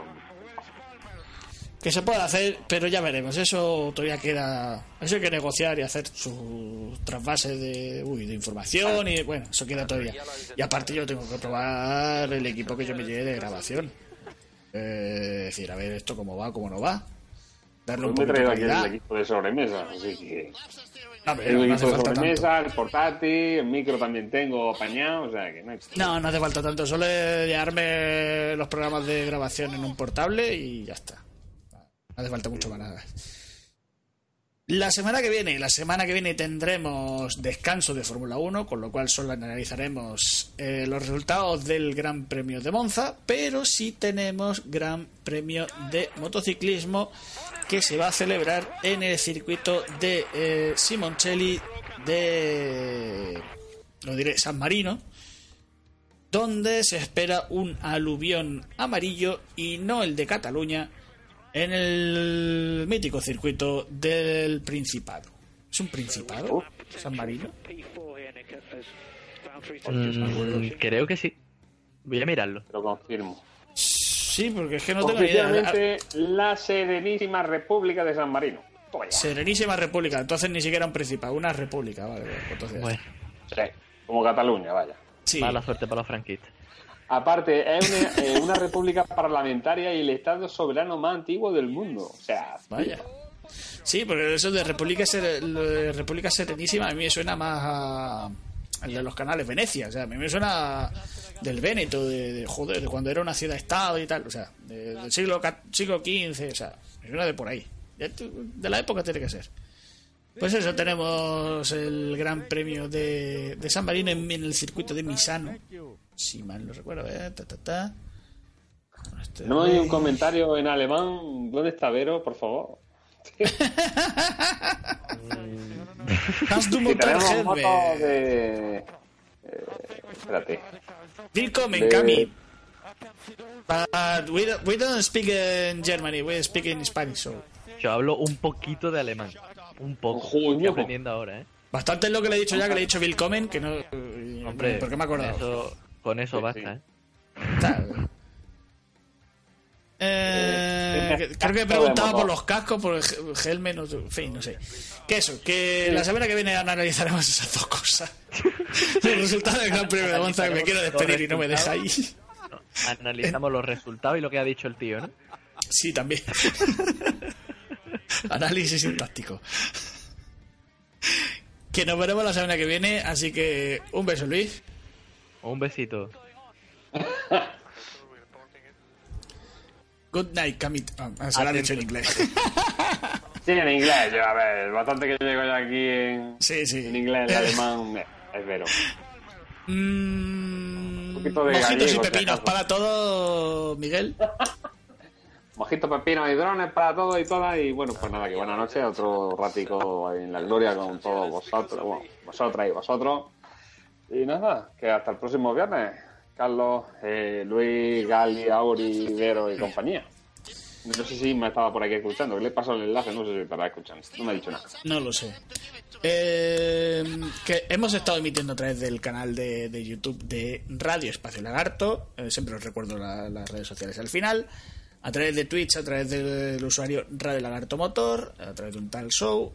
Que se puede hacer, pero ya veremos. Eso todavía queda. Eso hay que negociar y hacer su trasvase de, uy, de información. Y bueno, eso queda todavía. Y aparte, yo tengo que probar el equipo que yo me lleve de grabación. Eh, es decir, a ver esto cómo va, cómo no va. darle un
me he
poquito
traído aquí el equipo de sobremesa, así que...
No,
el
hace falta tanto.
sobremesa, el portátil, el micro también tengo apañado, o sea que no hay...
No, no hace falta tanto. Solo llevarme los programas de grabación en un portable y ya está. No hace falta mucho más nada. La semana que viene, la semana que viene tendremos descanso de Fórmula 1, con lo cual solo analizaremos eh, los resultados del Gran Premio de Monza, pero sí tenemos Gran Premio de motociclismo que se va a celebrar en el circuito de eh, Simoncelli de lo diré San Marino, donde se espera un aluvión amarillo y no el de Cataluña en el mítico circuito del Principado. ¿Es un Principado? San Marino.
Mm, creo que sí. Voy a mirarlo.
Lo confirmo.
Sí, porque es que no tengo ni idea.
La Serenísima República de San Marino.
Serenísima República, entonces ni siquiera un Principado, una república, vale. pues Entonces,
Bueno,
Sí, como Cataluña, vaya.
sí.
mala suerte para los franquistas.
Aparte, es una, eh, una república parlamentaria y el estado soberano más antiguo del mundo. O sea,
Vaya. Sí, porque eso de República, Ser- de República Serenísima a mí me suena más a de los canales Venecia. O sea, a mí me suena del Véneto, de, de, joder, de cuando era una ciudad-estado y tal. O sea, de- del siglo, siglo XV. O sea, me suena de por ahí. De la época tiene que ser. Pues eso, tenemos el Gran Premio de, de San Marino en, en el circuito de Misano. Si mal no recuerdo, ¿eh? Ta, ta, ta. Este-
no hay un comentario en alemán. ¿Dónde está Vero, por favor?
Hast du
motos de... eh, espérate.
Willkommen, Cami. But we don't, we don't speak in Germany, we speak in Spanish. So.
Yo hablo un poquito de alemán. Un poco. Estoy aprendiendo ahora, ¿eh?
Bastante es lo que le he dicho ya, que le he dicho Willkommen, que no... eh,
Hombre,
¿Por qué me he acordado?
Eso, con eso
Sí,
basta,
sí.
¿eh?
Eh,
Eh,
creo que he preguntado por los cascos, por el helmet, no, en fin, no sé. Que eso, que la semana que viene analizaremos esas dos cosas. Los resultados del Gran Premio de Monza, que me quiero despedir y no me deja ahí.
No, Analizamos los resultados y lo que ha dicho el tío, ¿no?
Sí, también. Análisis sintáctico. Que nos veremos la semana que viene, así que un beso, Luis.
Un besito.
Good night, Camit. Ah, se lo ha dicho en inglés.
Sí, en inglés. Yo, a ver, bastante que llego yo aquí en,
Sí, sí.
en inglés, en alemán. Es Vero.
Mm,
poquito de
mojitos
gallego,
y pepinos para todo, Miguel.
Mojito, pepino y drones para todos y todas. Y bueno, pues nada, que buena noche. Otro ratico ahí en la gloria con todos vosotros, bueno, vosotras y vosotros. Y nada, que hasta el próximo viernes. Carlos, eh, Luis, Gali, Auri, Vero y compañía. No sé si me estaba por aquí escuchando. ¿Qué le pasó el enlace? No sé si estará escuchando. No me ha dicho nada.
No lo sé. Eh, que hemos estado emitiendo a través del canal de, de YouTube de Radio Espacio Lagarto. Eh, siempre os recuerdo la- las redes sociales al final. A través de Twitch, a través del usuario Radio Lagarto Motor, a través de un tal show.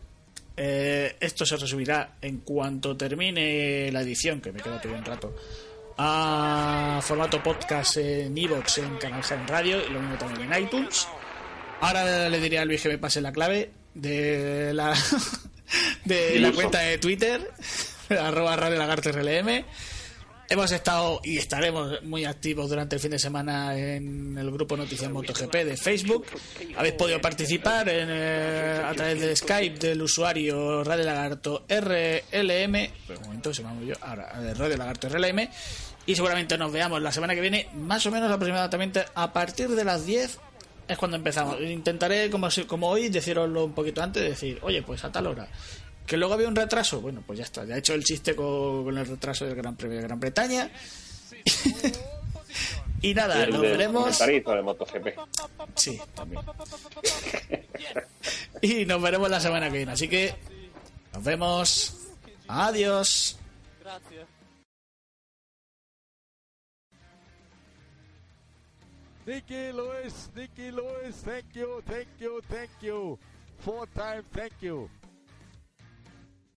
Eh, esto se resubirá en cuanto termine la edición, que me queda todavía un rato, a formato podcast en Evox, en Canal Gen Radio y lo mismo también en iTunes. Ahora le diré a Luis que me pase la clave de la de la cuenta de Twitter, arroba Radio Lagarto RLM. Hemos estado y estaremos muy activos durante el fin de semana en el grupo Noticias MotoGP de Facebook. Habéis podido participar en, eh, a través de Skype del usuario Radio Lagarto RLM. Pues un momento, se me ha movido. Ahora, eh, Radio Lagarto RLM. Y seguramente nos veamos la semana que viene, más o menos aproximadamente a partir de las 10 es cuando empezamos. Intentaré, como, como hoy, deciroslo un poquito antes, decir, oye, pues a tal hora. Que luego había un retraso, bueno, pues ya está. Ya he hecho el chiste con, con el retraso del Gran Premio de Gran Bretaña. y nada,
El
nos
del
veremos.
de MotoGP.
Sí, también. y nos veremos la semana que viene. Así que nos vemos. Adiós.
Nicky Lewis, Nicky Lewis, thank you, thank you, thank you. Four time, thank you.